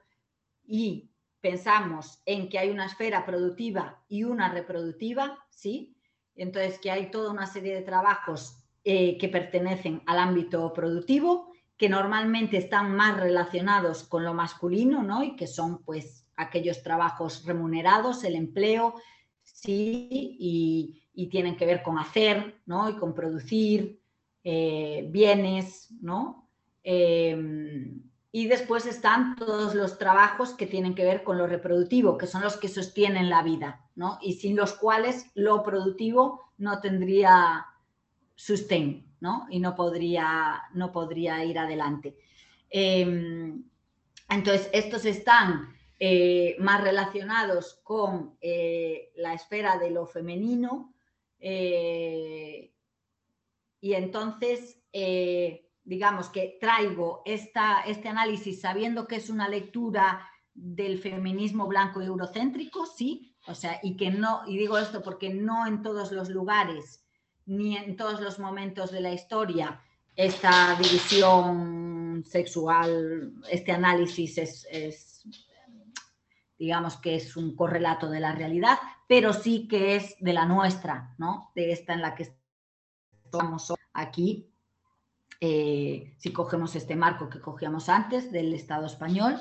y pensamos en que hay una esfera productiva y una reproductiva, ¿sí? Entonces, que hay toda una serie de trabajos que pertenecen al ámbito productivo que normalmente están más relacionados con lo masculino, ¿no? Y que son pues aquellos trabajos remunerados, el empleo, sí, y, tienen que ver con hacer, ¿no? Y con producir eh, bienes, ¿no? Em, y después están todos los trabajos que tienen que ver con lo reproductivo, que son los que sostienen la vida, ¿no? Y sin los cuales lo productivo no tendría sustento. Y no podría, no podría ir adelante. Em, entonces, estos están eh, más relacionados con eh, la esfera de lo femenino eh, y entonces, digamos que traigo esta, este análisis sabiendo que es una lectura del feminismo blanco eurocéntrico, sí, o sea, y que no, y digo esto porque no en todos los lugares ni en todos los momentos de la historia esta división sexual, este análisis es, digamos que es un correlato de la realidad, pero sí que es de la nuestra, ¿no? De esta en la que estamos aquí, eh, si cogemos este marco que cogíamos antes del Estado español.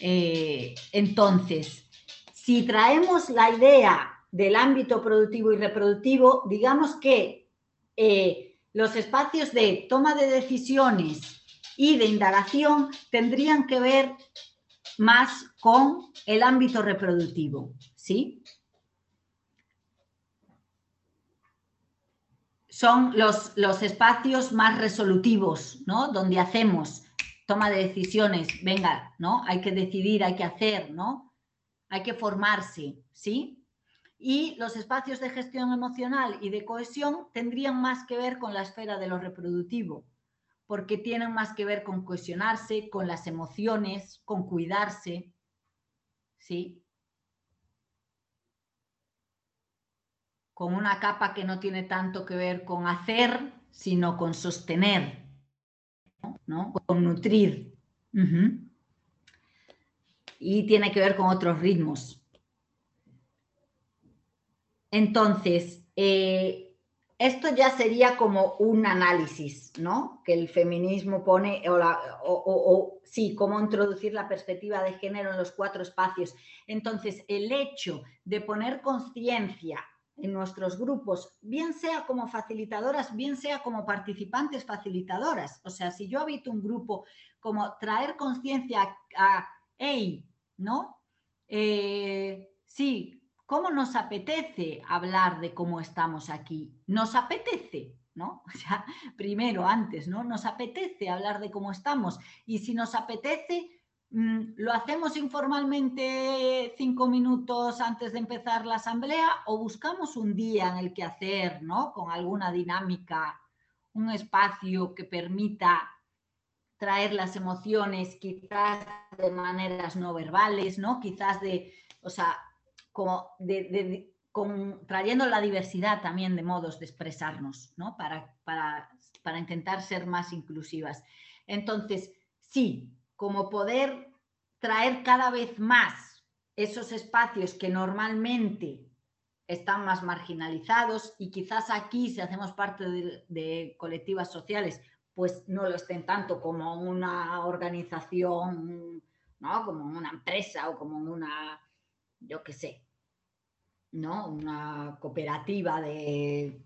Eh, entonces, si traemos la idea del ámbito productivo y reproductivo, digamos que eh, los espacios de toma de decisiones y de indagación tendrían que ver más con el ámbito reproductivo, ¿sí? Son los, los espacios más resolutivos, ¿no? Donde hacemos toma de decisiones, venga, ¿no? Hay que decidir, hay que hacer, ¿no? Hay que formarse, ¿sí? y los espacios de gestión emocional y de cohesión tendrían más que ver con la esfera de lo reproductivo, porque tienen más que ver con cohesionarse, con las emociones, con cuidarse. ¿Sí? Con una capa que no tiene tanto que ver con hacer, sino con sostener, ¿no? con nutrir. Y tiene que ver con otros ritmos. Entonces, eh, esto ya sería como un análisis, ¿no? Que el feminismo pone, o, o, sí, cómo introducir la perspectiva de género en los cuatro espacios. Entonces, el hecho de poner conciencia en nuestros grupos, bien sea como facilitadoras, bien sea como participantes facilitadoras. O sea, si yo habito un grupo, como traer conciencia a, hey, ¿no? Eh, sí, ¿cómo nos apetece hablar de cómo estamos aquí? Nos apetece, ¿no? O sea, primero, antes, ¿no? Nos apetece hablar de cómo estamos. Y si nos apetece, ¿lo hacemos informalmente cinco minutos antes de empezar la asamblea o buscamos un día en el que hacer, ¿no? Con alguna dinámica, un espacio que permita traer las emociones, quizás de maneras no verbales, ¿no? Quizás de, o sea, como de, trayendo la diversidad también de modos de expresarnos, ¿no? Para, para, para intentar ser más inclusivas. Entonces, sí, como poder traer cada vez más esos espacios que normalmente están más marginalizados y quizás aquí, si hacemos parte de, colectivas sociales, pues no lo estén tanto como una organización, ¿no? como una empresa o como una, yo qué sé, ¿no? Una cooperativa de,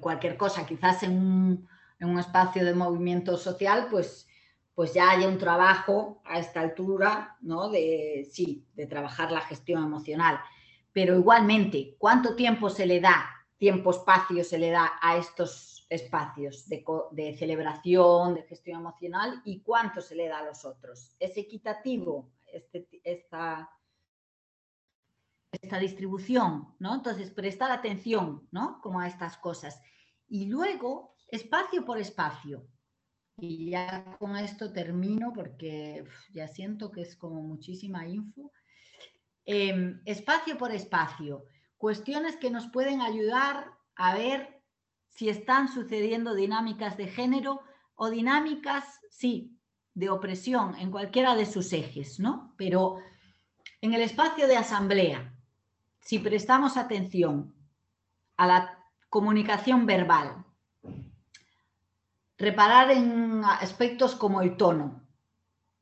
cualquier cosa, quizás en un, espacio de movimiento social, pues, pues ya haya un trabajo a esta altura, ¿no? De, sí, de trabajar la gestión emocional. Pero igualmente, ¿cuánto tiempo se le da, tiempo, espacio se le da a estos espacios de, celebración, de gestión emocional y cuánto se le da a los otros? ¿Es equitativo este, esta esta distribución, ¿no? Entonces, prestar atención, ¿no? Como a estas cosas. Y luego, espacio por espacio. Y ya con esto termino porque ya siento que es como muchísima info. Em, espacio por espacio. Cuestiones que nos pueden ayudar a ver si están sucediendo dinámicas de género o dinámicas, sí, de opresión en cualquiera de sus ejes, ¿no? Pero en el espacio de asamblea, si prestamos atención a la comunicación verbal, reparar en aspectos como el tono,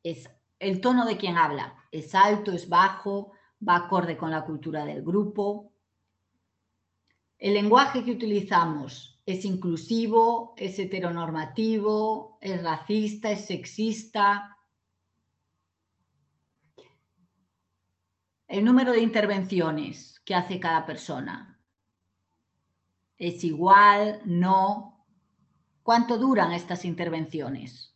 es el tono de quien habla, es alto, es bajo, va acorde con la cultura del grupo. El lenguaje que utilizamos es inclusivo, es heteronormativo, es racista, es sexista, el número de intervenciones que hace cada persona. ¿Es igual? ¿No? ¿Cuánto duran estas intervenciones?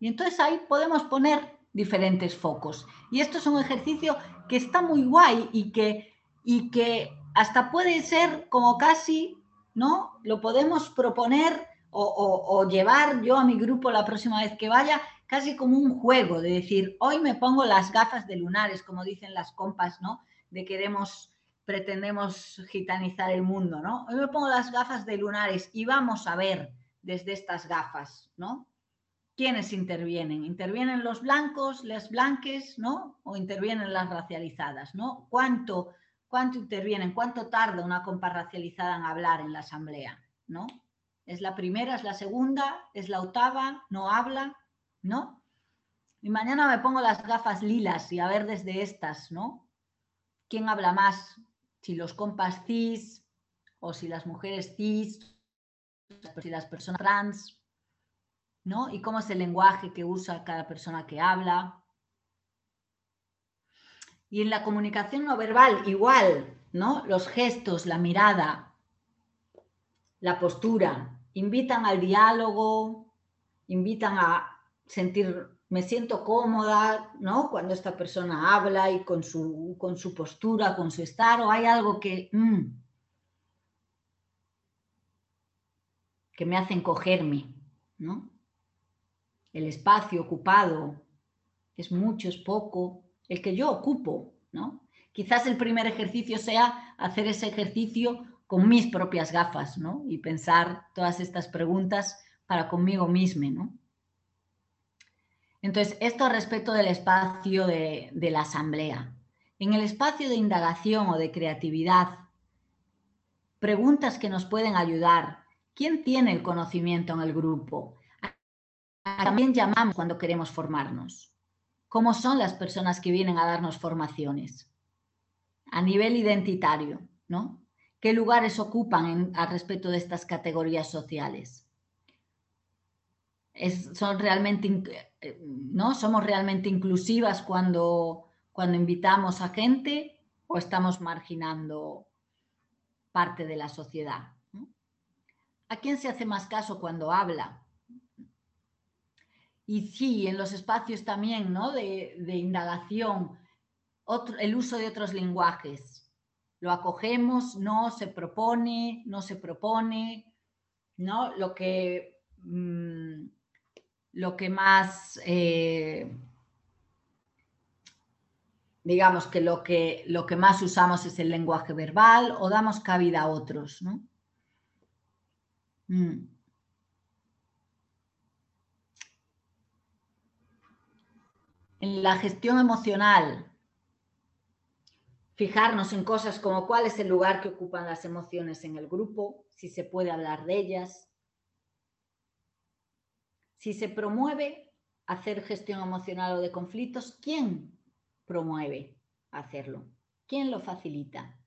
Y entonces ahí podemos poner diferentes focos. Y esto es un ejercicio que está muy guay y que, y que hasta puede ser como casi, ¿no? Lo podemos proponer o, o, llevar yo a mi grupo la próxima vez que vaya, casi como un juego de decir, hoy me pongo las gafas de lunares, como dicen las compas, ¿no? de queremos, pretendemos gitanizar el mundo, ¿no? Hoy me pongo las gafas de lunares y vamos a ver desde estas gafas, ¿no? ¿Quiénes intervienen? ¿Intervienen los blancos, las blanques, ¿no? ¿O intervienen las racializadas, ¿no? ¿Cuánto, cuánto intervienen? ¿Cuánto tarda una compa racializada en hablar en la asamblea, ¿no? ¿Es la primera, es la segunda, es la octava, no habla, ¿no? Y mañana me pongo las gafas lilas y a ver desde estas, ¿no? quién habla más, si los compas cis o si las mujeres cis, si las personas trans, ¿no? Y cómo es el lenguaje que usa cada persona que habla. Y en la comunicación no verbal, igual, ¿no? Los gestos, la mirada, la postura, invitan al diálogo, invitan a sentir me siento cómoda, ¿no? Cuando esta persona habla y con su, con su postura, con su estar, o hay algo que, mm, que me hace encogerme, ¿no? El espacio ocupado es mucho, es poco, el que yo ocupo, ¿no? Quizás el primer ejercicio sea hacer ese ejercicio con mis propias gafas, ¿no? Y pensar todas estas preguntas para conmigo misma, ¿no? Entonces, esto respecto del espacio de, la asamblea. En el espacio de indagación o de creatividad, preguntas que nos pueden ayudar. ¿Quién tiene el conocimiento en el grupo? También llamamos cuando queremos formarnos. ¿Cómo son las personas que vienen a darnos formaciones? A nivel identitario, ¿no? ¿Qué lugares ocupan al respecto de estas categorías sociales? Son realmente, eh, ¿no? ¿Somos realmente inclusivas cuando, cuando invitamos a gente o estamos marginando parte de la sociedad? ¿A quién se hace más caso cuando habla? Y sí, en los espacios también ¿no? de, indagación, el uso de otros lenguajes. Lo acogemos, no se propone, no se propone, ¿no? Lo que mm, lo que más, eh, digamos que lo, que lo que más usamos es el lenguaje verbal o damos cabida a otros, ¿no? Mm. En la gestión emocional, fijarnos en cosas como cuál es el lugar que ocupan las emociones en el grupo, si se puede hablar de ellas, si se promueve hacer gestión emocional o de conflictos, ¿quién promueve hacerlo? ¿Quién lo facilita?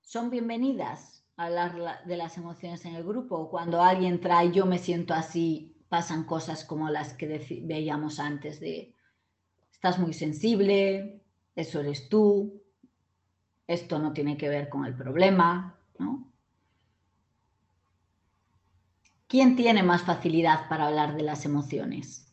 Son bienvenidas a hablar de las emociones en el grupo. Cuando alguien trae yo me siento así, pasan cosas como las que veíamos antes de estás muy sensible, eso eres tú, esto no tiene que ver con el problema, ¿no? ¿Quién tiene más facilidad para hablar de las emociones?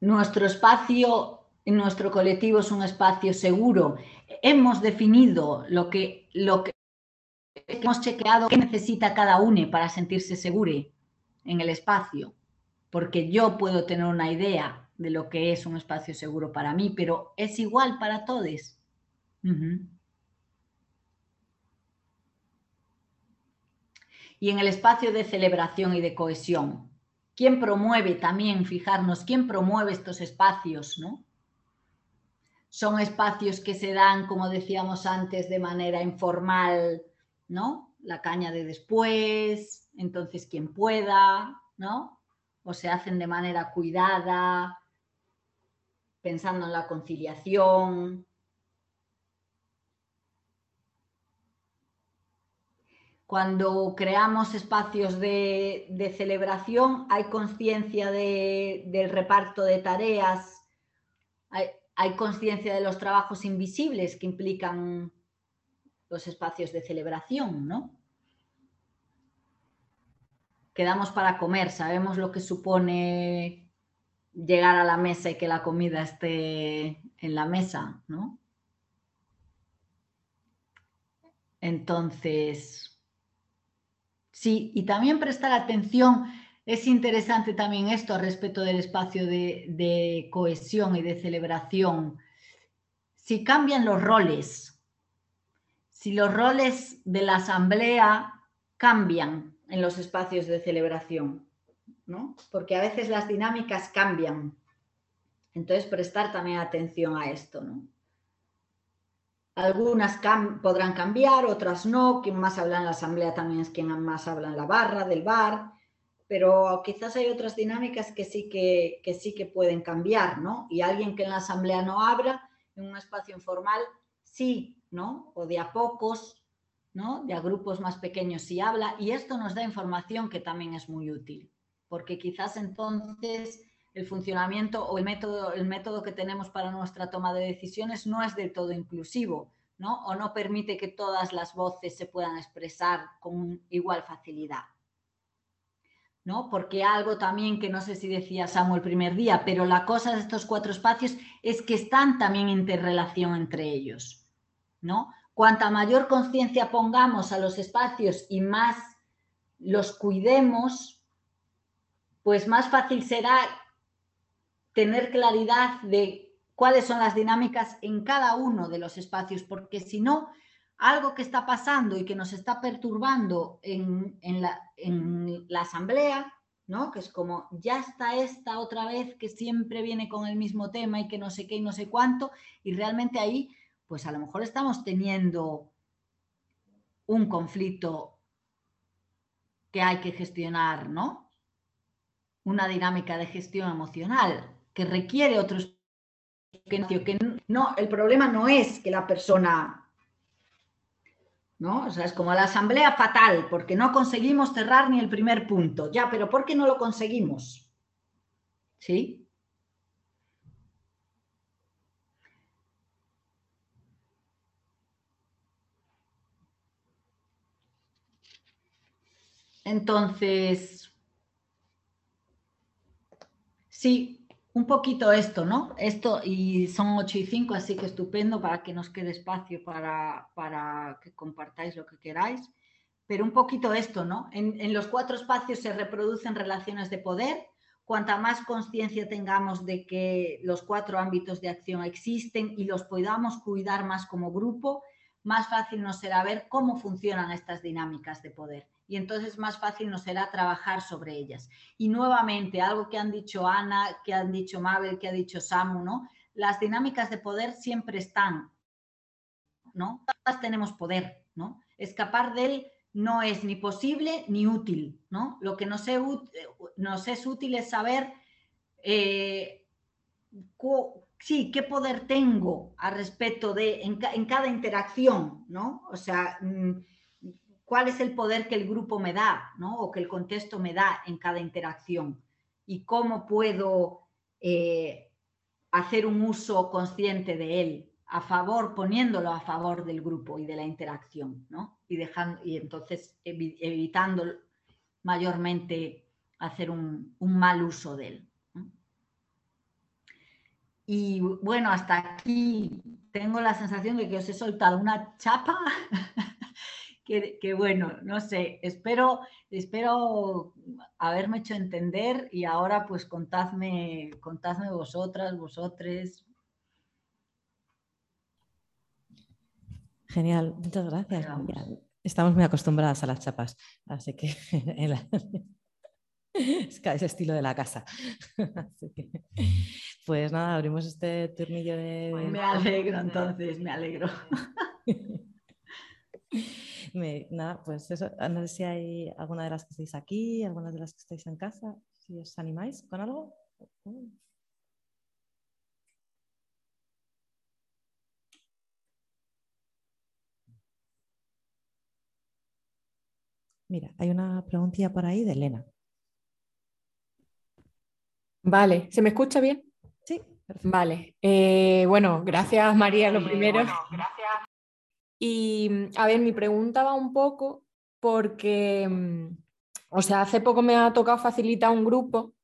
Nuestro espacio, nuestro colectivo es un espacio seguro. Hemos definido lo que, lo que hemos chequeado qué necesita cada uno para sentirse seguro en el espacio, porque yo puedo tener una idea de lo que es un espacio seguro para mí, pero es igual para todos. Y en el espacio de celebración y de cohesión, ¿quién promueve también, fijarnos, quién promueve estos espacios, no? Son espacios que se dan, como decíamos antes, de manera informal, ¿no? La caña de después, entonces quien pueda, ¿no? O se hacen de manera cuidada, pensando en la conciliación. Cuando creamos espacios de, celebración, hay conciencia del reparto de tareas, hay, hay conciencia de los trabajos invisibles que implican los espacios de celebración, ¿no? Quedamos para comer, sabemos lo que supone llegar a la mesa y que la comida esté en la mesa, ¿no? Entonces, sí, y también prestar atención, es interesante también esto respecto del espacio de, de cohesión y de celebración. Si cambian los roles, si los roles de la asamblea cambian en los espacios de celebración, porque a veces las dinámicas cambian. Entonces, prestar también atención a esto, Algunas podrán cambiar, otras no. Quien más habla en la asamblea también es quien más habla en la barra del bar, pero quizás hay otras dinámicas que sí que, que sí que pueden cambiar, ¿no? Y alguien que en la asamblea no habla, en un espacio informal, sí, ¿no? O de a pocos, ¿no? De a grupos más pequeños sí habla, y esto nos da información que también es muy útil porque quizás entonces el funcionamiento o el método, el método que tenemos para nuestra toma de decisiones no es del todo inclusivo, ¿no? O no permite que todas las voces se puedan expresar con igual facilidad. ¿no? Porque algo también que no sé si decía Samuel el primer día, pero la cosa de estos cuatro espacios es que están también en interrelación entre ellos, ¿no? Cuanta mayor conciencia pongamos a los espacios y más los cuidemos, pues más fácil será tener claridad de cuáles son las dinámicas en cada uno de los espacios, porque si no, algo que está pasando y que nos está perturbando en, la, en la asamblea, ¿no? Que es como, ya está esta otra vez que siempre viene con el mismo tema y que no sé qué y no sé cuánto, y realmente ahí, pues a lo mejor estamos teniendo un conflicto que hay que gestionar, ¿no? Una dinámica de gestión emocional que requiere otros que no, el problema no es que la persona ¿no? O sea, es como la asamblea fatal, porque no conseguimos cerrar ni el primer punto. Ya, pero ¿por qué no lo conseguimos? ¿Sí? Entonces, sí, un poquito esto, ¿no? Esto, y son 8 y 5, así que estupendo para que nos quede espacio para, para que compartáis lo que queráis. Pero un poquito esto, ¿no? En, en los cuatro espacios se reproducen relaciones de poder. Cuanta más conciencia tengamos de que los cuatro ámbitos de acción existen y los podamos cuidar más como grupo, más fácil nos será ver cómo funcionan estas dinámicas de poder y entonces más fácil nos será trabajar sobre ellas. Y nuevamente, algo que han dicho Ana, que han dicho Mabel, que ha dicho Samu, ¿no? Las dinámicas de poder siempre están, ¿no? Todas tenemos poder, ¿no? Escapar de él no es ni posible ni útil, ¿no? Lo que nos es, nos es útil es saber, eh, sí, qué poder tengo al respecto de, en, en, cada interacción, ¿no? O sea, mm, cuál es el poder que el grupo me da, ¿no? O que el contexto me da en cada interacción y cómo puedo eh, hacer un uso consciente de él a favor, poniéndolo a favor del grupo y de la interacción, ¿no? Y, dejando, y entonces evitando mayormente hacer un, mal uso de él. Y bueno, hasta aquí tengo la sensación de que os he soltado una chapa que, bueno, no sé, espero, espero haberme hecho entender y ahora pues contadme, contadme vosotras, vosotres. Genial, muchas gracias. Estamos muy acostumbradas a las chapas, así que es ese estilo de la casa. pues nada, abrimos este turnillo de... Me alegro entonces, me alegro. nada, pues eso, no sé si hay alguna de las que estáis aquí, alguna de las que estáis en casa, si os animáis con algo. Mira, hay una preguntilla por ahí de Elena. Vale, ¿se me escucha bien? Sí, perfecto. Vale, eh, bueno, gracias María, lo primero. gracias. Y, mm, a ver, mi pregunta va un poco porque, mm, o sea, hace poco me ha tocado facilitar un grupo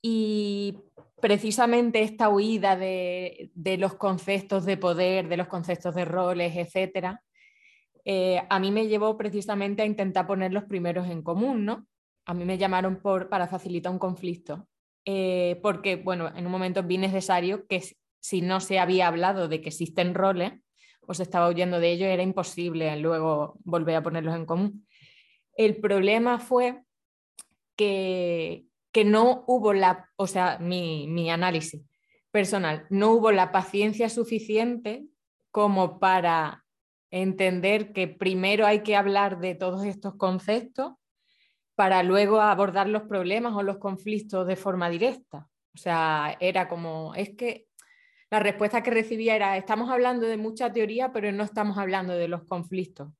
y precisamente esta huida de, los conceptos de poder, de los conceptos de roles, etcétera, eh, a mí me llevó precisamente a intentar poner los primeros en común, ¿no? A mí me llamaron por, para facilitar un conflicto, eh, porque, bueno, en un momento vi necesario que si no se había hablado de que existen roles, os estaba huyendo de ello, era imposible luego volver a ponerlos en común. El problema fue que, que no hubo la, o sea, mi, mi análisis personal, no hubo la paciencia suficiente como para entender que primero hay que hablar de todos estos conceptos para luego abordar los problemas o los conflictos de forma directa. O sea, era como, es que la respuesta que recibía era, estamos hablando de mucha teoría, pero no estamos hablando de los conflictos,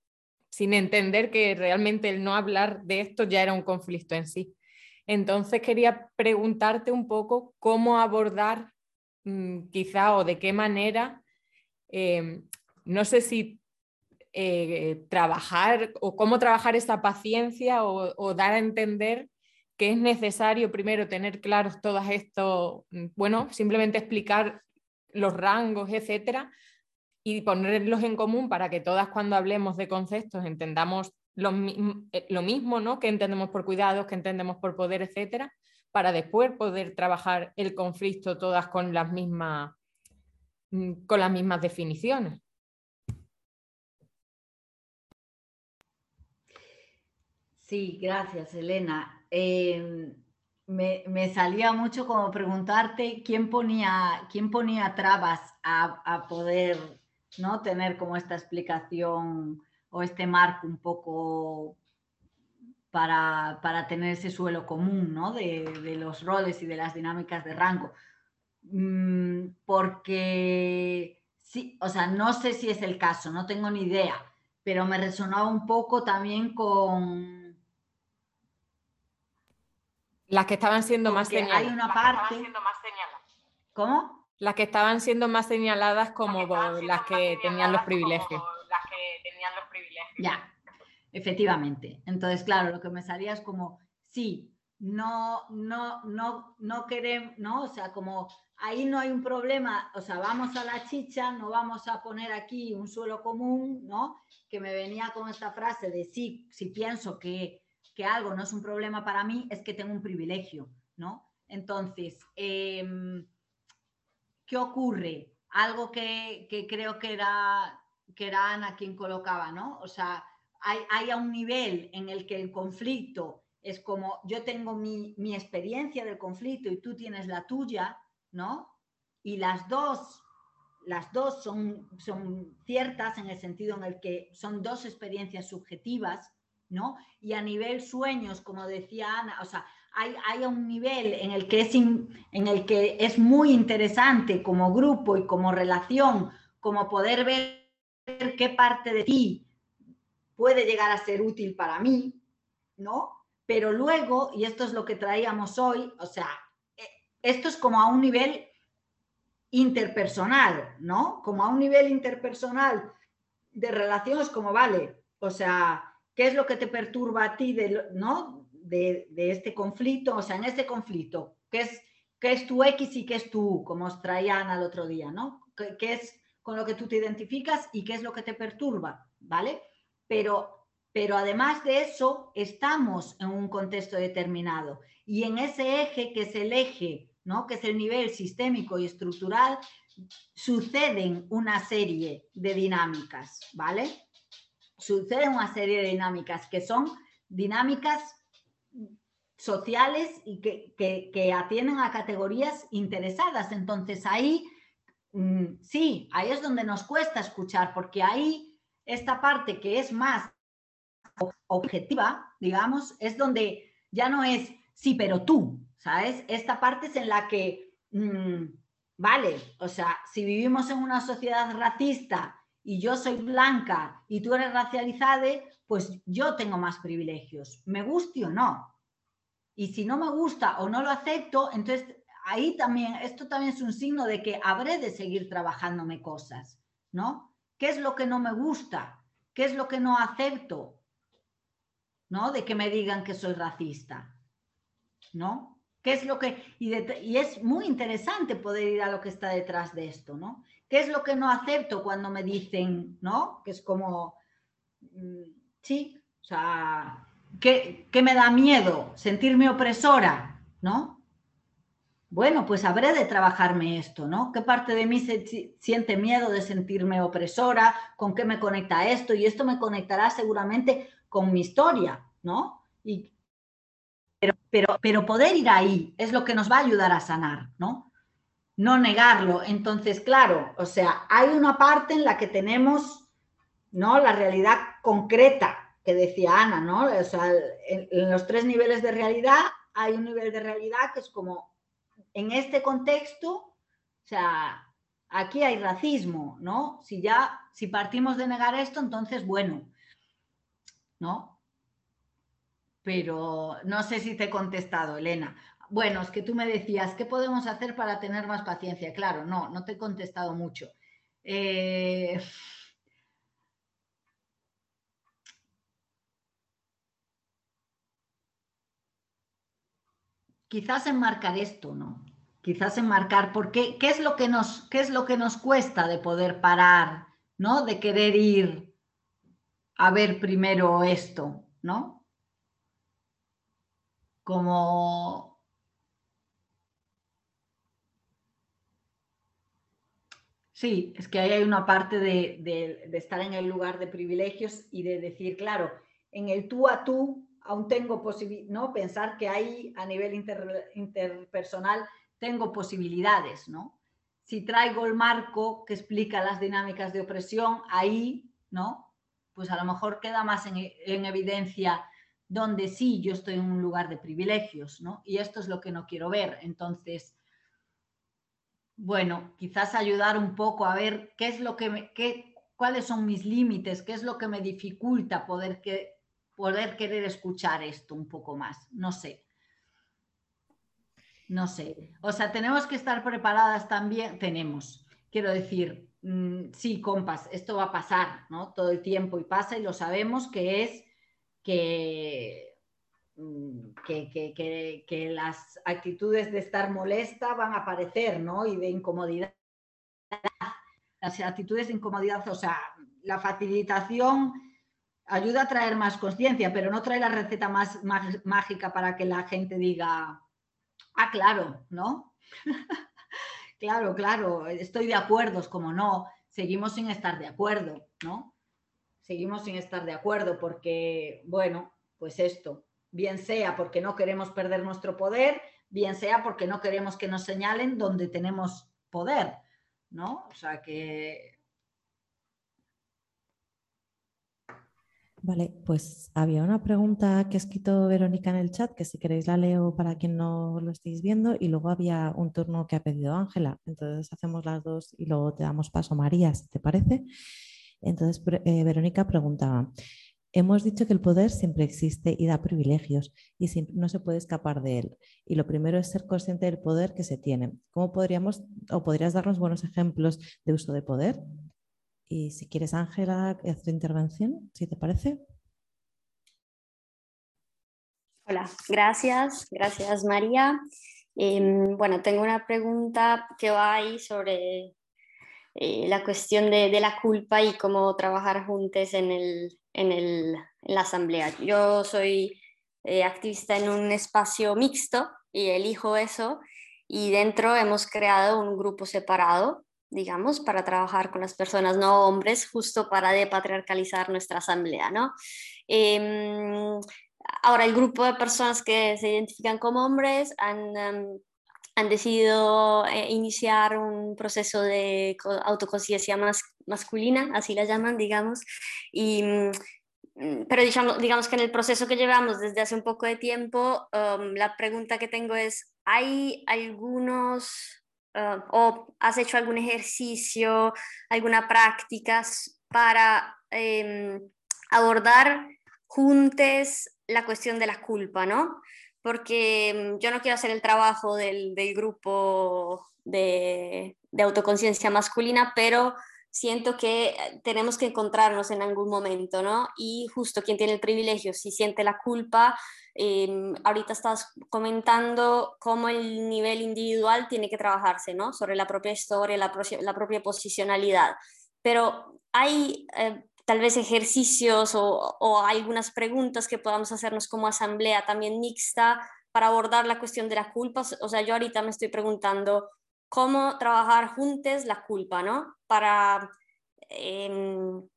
sin entender que realmente el no hablar de esto ya era un conflicto en sí. Entonces quería preguntarte un poco cómo abordar mm, quizá o de qué manera, em, no sé si eh, trabajar o cómo trabajar esa paciencia o, dar a entender que es necesario primero tener claros todos estos, mm, bueno, simplemente explicar los rangos, etcétera, y ponerlos en común para que todas cuando hablemos de conceptos entendamos lo, eh, lo mismo, ¿no? ¿Qué entendemos por cuidados, que entendemos por poder, etcétera? Para después poder trabajar el conflicto todas con las mismas, mm, con las mismas definiciones. Sí, gracias, Elena. Em, me, salía mucho como preguntarte quién ponía, quién ponía trabas a, poder ¿no? tener como esta explicación o este marco un poco para, tener ese suelo común ¿no? de, los roles y de las dinámicas de rango. Mm, porque sí, o sea, no sé si es el caso, no tengo ni idea, pero me resonaba un poco también con las que estaban siendo más señaladas. Hay una parte. ¿Cómo? Las que estaban siendo más señaladas como las que, tenían los privilegios. Las que tenían los privilegios. Ya, efectivamente. Entonces, claro, lo que me salía es como, sí, no, no, no, no queremos, ¿no? O sea, como ahí no hay un problema, o sea, vamos a la chicha, no vamos a poner aquí un suelo común, ¿no? Que me venía con esta frase de sí, si pienso que que algo no es un problema para mí, es que tengo un privilegio, ¿no? Entonces, em, ¿qué ocurre? Algo que, creo que era, que era Ana quien colocaba, ¿no? O sea, hay, hay, a un nivel en el que el conflicto es como yo tengo mi, mi experiencia del conflicto y tú tienes la tuya, ¿no? Y las dos las dos son, son ciertas en el sentido en el que son dos experiencias subjetivas, ¿no? Y a nivel sueños, como decía Ana, o sea, hay, hay un nivel en el, que es en el que es muy interesante como grupo y como relación, como poder ver qué parte de ti puede llegar a ser útil para mí, ¿no? Pero luego, y esto es lo que traíamos hoy, o sea, eh, esto es como a un nivel interpersonal, ¿no? Como a un nivel interpersonal de relaciones como, vale, o sea, ¿Qué es lo que te perturba a ti de, ¿no? de, este conflicto? O sea, en este conflicto, ¿qué es, qué es tu X y qué es tu U? Como os traían al otro día, ¿no? ¿Qué, es con lo que tú te identificas y qué es lo que te perturba? ¿Vale? Pero, pero además de eso, estamos en un contexto determinado. Y en ese eje, que es el eje, ¿no? que es el nivel sistémico y estructural, suceden una serie de dinámicas, ¿vale? Sucede una serie de dinámicas que son dinámicas sociales y que, atienden a categorías interesadas. Entonces ahí, mm, sí, ahí es donde nos cuesta escuchar, porque ahí esta parte que es más objetiva, digamos, es donde ya no es sí, pero tú, ¿sabes? Esta parte es en la que, mm, vale, o sea, si vivimos en una sociedad racista y yo soy blanca y tú eres racializada, pues yo tengo más privilegios, me guste o no. Y si no me gusta o no lo acepto, entonces ahí también, esto también es un signo de que habré de seguir trabajándome cosas, ¿no? ¿Qué es lo que no me gusta? ¿Qué es lo que no acepto? ¿No? De que me digan que soy racista, ¿no? ¿Qué es lo que... Y, y es muy interesante poder ir a lo que está detrás de esto, ¿no? ¿Qué es lo que no acepto cuando me dicen, ¿no? Que es como, mm, sí, o sea, ¿qué, me da miedo? Sentirme opresora, ¿no? Bueno, pues habré de trabajarme esto, ¿no? ¿Qué parte de mí se siente miedo de sentirme opresora? ¿Con qué me conecta esto? Y esto me conectará seguramente con mi historia, ¿no? Y, pero, pero, pero poder ir ahí es lo que nos va a ayudar a sanar, ¿no? No negarlo. Entonces, claro, o sea, hay una parte en la que tenemos, ¿no? La realidad concreta que decía Ana, ¿no? O sea, en, los tres niveles de realidad hay un nivel de realidad que es como, en este contexto, o sea, aquí hay racismo, ¿no? Si ya, si partimos de negar esto, entonces, bueno, ¿no? Pero no sé si te he contestado, Elena. Bueno, es que tú me decías, ¿qué podemos hacer para tener más paciencia? Claro, no, no te he contestado mucho. Eh, quizás enmarcar esto, ¿no? Quizás enmarcar, ¿por qué? ¿Qué es lo que nos, qué es lo que nos cuesta de poder parar, ¿no? De querer ir a ver primero esto, ¿no? Como Sí, es que ahí hay una parte de, estar en el lugar de privilegios y de decir, claro, en el tú a tú aún tengo posibilidad, ¿no? Pensar que ahí a nivel interpersonal tengo posibilidades, ¿no? Si traigo el marco que explica las dinámicas de opresión, ahí, ¿no? Pues a lo mejor queda más en, en evidencia donde sí yo estoy en un lugar de privilegios, ¿no? Y esto es lo que no quiero ver. Entonces, bueno, quizás ayudar un poco a ver qué es lo que me, qué, cuáles son mis límites, qué es lo que me dificulta poder, que, poder querer escuchar esto un poco más. No sé. No sé. O sea, tenemos que estar preparadas también, tenemos. Quiero decir, mm, sí, compas, esto va a pasar, ¿no? Todo el tiempo y pasa y lo sabemos que es mm, que, que, las actitudes de estar molesta van a aparecer, ¿no? Y de incomodidad. Las actitudes de incomodidad, o sea, la facilitación ayuda a traer más conciencia, pero no trae la receta más, mágica para que la gente diga, ah, claro, ¿no? claro, claro, estoy de acuerdo, es como no, seguimos sin estar de acuerdo, ¿no? seguimos sin estar de acuerdo porque, bueno, pues esto, bien sea porque no queremos perder nuestro poder, bien sea porque no queremos que nos señalen donde tenemos poder, ¿no? O sea que... Vale, pues había una pregunta que ha escrito Verónica en el chat, que si queréis la leo para quien no lo estéis viendo, y luego había un turno que ha pedido Ángela. Entonces hacemos las dos y luego te damos paso, María, si te parece. Entonces, eh, Verónica preguntaba, hemos dicho que el poder siempre existe y da privilegios y no se puede escapar de él. Y lo primero es ser consciente del poder que se tiene. ¿Cómo podríamos o podrías darnos buenos ejemplos de uso de poder? Y si quieres, Ángela, haz tu intervención, si te parece. Hola, gracias, gracias María. Em, bueno, tengo una pregunta que va ahí sobre eh, la cuestión de, la culpa y cómo trabajar juntos en, el, en, el, en la asamblea. Yo soy eh, activista en un espacio mixto y elijo eso y dentro hemos creado un grupo separado, digamos, para trabajar con las personas no hombres, justo para depatriarcalizar nuestra asamblea, ¿no? Eh, ahora, el grupo de personas que se identifican como hombres han... Um, han decidido eh, iniciar un proceso de autoconciencia más, masculina, así la llaman, digamos, y, mm, mm, pero digamos, digamos, que en el proceso que llevamos desde hace un poco de tiempo, um, la pregunta que tengo es, ¿hay algunos uh, o has hecho algún ejercicio, alguna práctica para em, abordar juntos la cuestión de la culpa, ¿no? Porque mm, yo no quiero hacer el trabajo del, grupo de, autoconciencia masculina, pero siento que tenemos que encontrarnos en algún momento, ¿no? Y justo quien tiene el privilegio, si siente la culpa, em, ahorita estás comentando cómo el nivel individual tiene que trabajarse, ¿no? Sobre la propia historia, la, la propia posicionalidad. Pero hay eh, tal vez ejercicios o, algunas preguntas que podamos hacernos como asamblea también mixta para abordar la cuestión de la culpa. O sea, yo ahorita me estoy preguntando cómo trabajar juntos la culpa, ¿no? Para, em,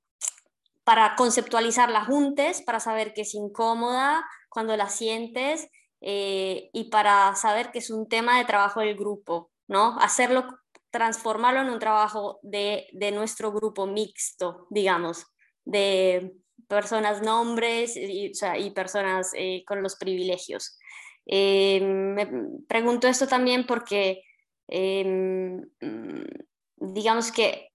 para conceptualizarla juntos, para saber que es incómoda cuando la sientes eh, y para saber que es un tema de trabajo del grupo, ¿no? Hacerlo, transformarlo en un trabajo de, de nuestro grupo mixto, digamos de personas nombres y, personas eh, con los privilegios. Eh, me pregunto esto también porque, em, mm, digamos que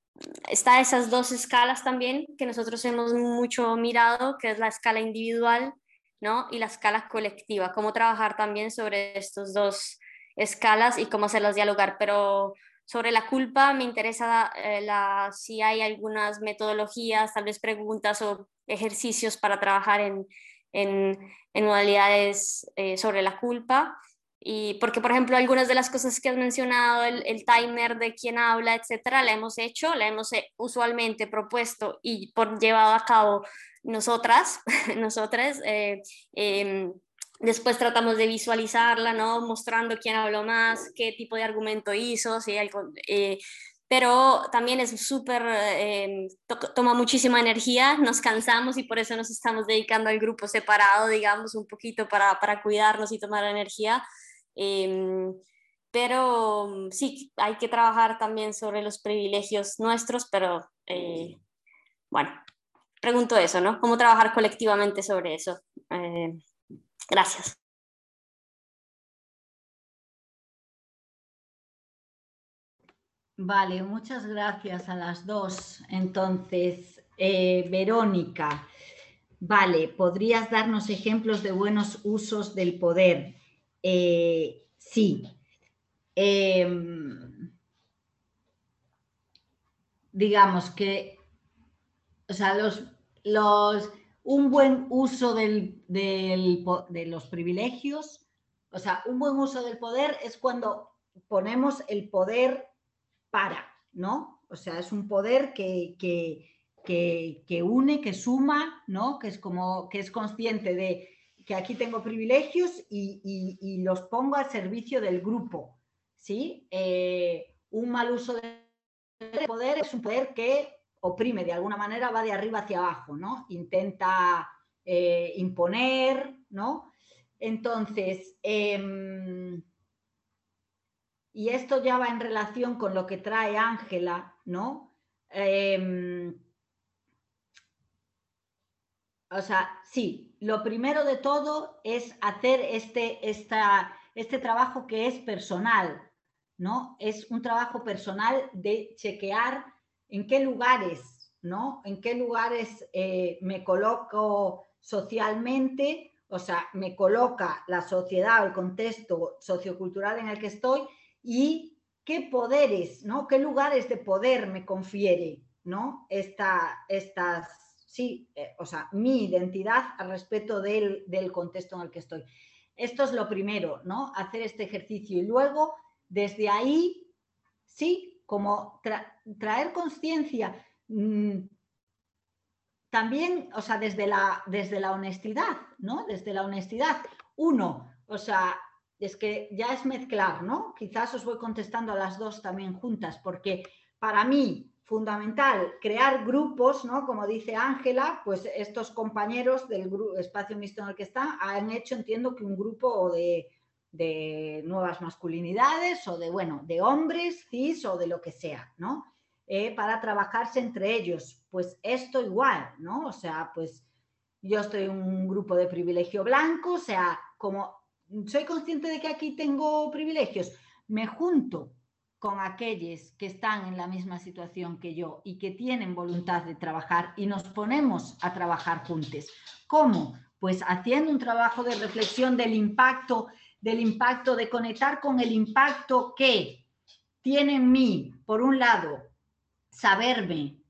está esas dos escalas también que nosotros hemos mucho mirado, que es la escala individual ¿no? y la escala colectiva, cómo trabajar también sobre estas dos escalas y cómo hacerlas dialogar, pero sobre la culpa me interesa eh, si hay algunas metodologías, tal vez preguntas o ejercicios para trabajar en, en, modalidades eh, sobre la culpa. Y porque, por ejemplo, algunas de las cosas que has mencionado, el, timer de quién habla, etcétera, la hemos hecho, la hemos eh, usualmente propuesto y por llevado a cabo nosotras, nosotras. Em, Después tratamos de visualizarla, ¿no? Mostrando quién habló más, qué tipo de argumento hizo, si eh, pero también es súper, em, toma muchísima energía, nos cansamos y por eso nos estamos dedicando al grupo separado, digamos, un poquito para, para cuidarnos y tomar energía. Em, pero sí, hay que trabajar también sobre los privilegios nuestros, pero eh, bueno, pregunto eso, ¿no? ¿Cómo trabajar colectivamente sobre eso? Eh, gracias. Vale, muchas gracias a las dos. Entonces, eh, Verónica, vale, ¿podrías darnos ejemplos de buenos usos del poder? Eh, sí. Em, digamos que, o sea, los, los, un buen uso del, de los privilegios, o sea, un buen uso del poder es cuando ponemos el poder para, ¿no? O sea, es un poder que, que, une, que suma, ¿no? Que es como, que es consciente de que aquí tengo privilegios y, los pongo al servicio del grupo, ¿sí? Eh, un mal uso del poder es un poder que oprime, de alguna manera va de arriba hacia abajo, ¿no? Intenta eh, imponer, ¿no? Entonces, em, y esto ya va en relación con lo que trae Ángela, ¿no? Em, o sea, sí, lo primero de todo es hacer este, este trabajo que es personal, ¿no? Es un trabajo personal de chequear en qué lugares, ¿no? En qué lugares eh, me coloco socialmente, o sea, me coloca la sociedad o el contexto sociocultural en el que estoy y qué poderes, ¿no? ¿Qué lugares de poder me confiere, ¿no? Esta, estas, sí, eh, o sea, mi identidad al respecto del, contexto en el que estoy. Esto es lo primero, ¿no? Hacer este ejercicio y luego, desde ahí, sí, como traer conciencia. Mm, también, o sea, desde la, desde la honestidad, ¿no? Desde la honestidad. Uno, o sea, es que ya es mezclar, ¿no? Quizás os voy contestando a las dos también juntas, porque para mí, fundamental, crear grupos, ¿no? Como dice Ángela, pues estos compañeros del espacio mixto en el que están han hecho, entiendo que un grupo de, de nuevas masculinidades o de, bueno, de hombres, cis o de lo que sea, ¿no? Eh, para trabajarse entre ellos. Pues esto igual, ¿no? O sea, pues yo estoy en un grupo de privilegio blanco, o sea, como soy consciente de que aquí tengo privilegios, me junto con aquellos que están en la misma situación que yo y que tienen voluntad de trabajar y nos ponemos a trabajar juntos. ¿Cómo? Pues haciendo un trabajo de reflexión del impacto, del impacto, de conectar con el impacto que tiene en mí, por un lado, saberme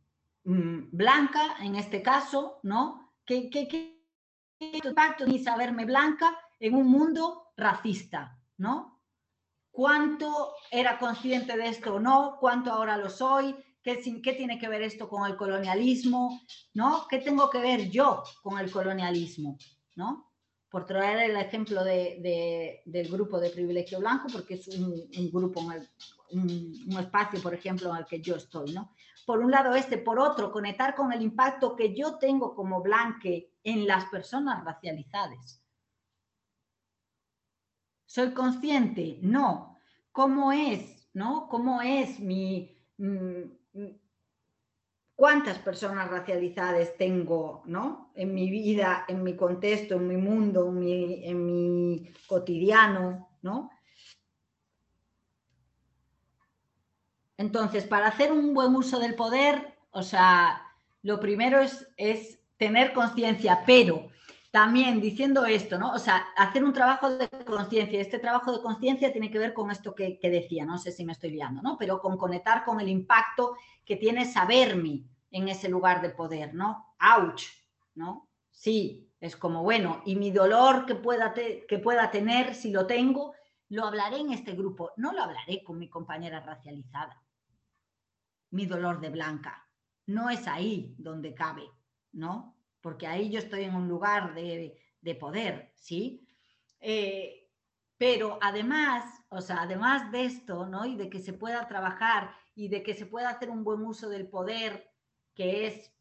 mm, blanca, en este caso, ¿no? ¿Qué, qué, qué impacto ni saberme blanca en un mundo racista, ¿no? ¿Cuánto era consciente de esto o no? ¿Cuánto ahora lo soy? ¿Qué, ¿Qué, tiene que ver esto con el colonialismo? ¿No? ¿Qué tengo que ver yo con el colonialismo? ¿No? Por traer el ejemplo de, del grupo de privilegio blanco, porque es un, grupo, un, espacio, por ejemplo, en el que yo estoy, ¿no? Por un lado este, por otro, conectar con el impacto que yo tengo como blanque en las personas racializadas. ¿Soy consciente? No. ¿Cómo es? ¿No? ¿Cómo es mi... Mm, ¿Cuántas personas racializadas tengo ¿no? en mi vida, en mi contexto, en mi mundo, en mi, cotidiano? ¿no? Entonces, para hacer un buen uso del poder, o sea, lo primero es, es tener conciencia, pero también diciendo esto, ¿no? O sea, hacer un trabajo de conciencia. Este trabajo de conciencia tiene que ver con esto que, decía, no sé si me estoy liando, ¿no? Pero con conectar con el impacto que tiene saberme en ese lugar de poder, ¿no? Ouch, ¿no? Sí, es como, bueno, y mi dolor que pueda, que pueda tener, si lo tengo, lo hablaré en este grupo, no lo hablaré con mi compañera racializada. Mi dolor de blanca, no es ahí donde cabe, ¿no? Porque ahí yo estoy en un lugar de, poder, ¿sí? Eh, pero además, o sea, además de esto, ¿no? Y de que se pueda trabajar y de que se pueda hacer un buen uso del poder, que es,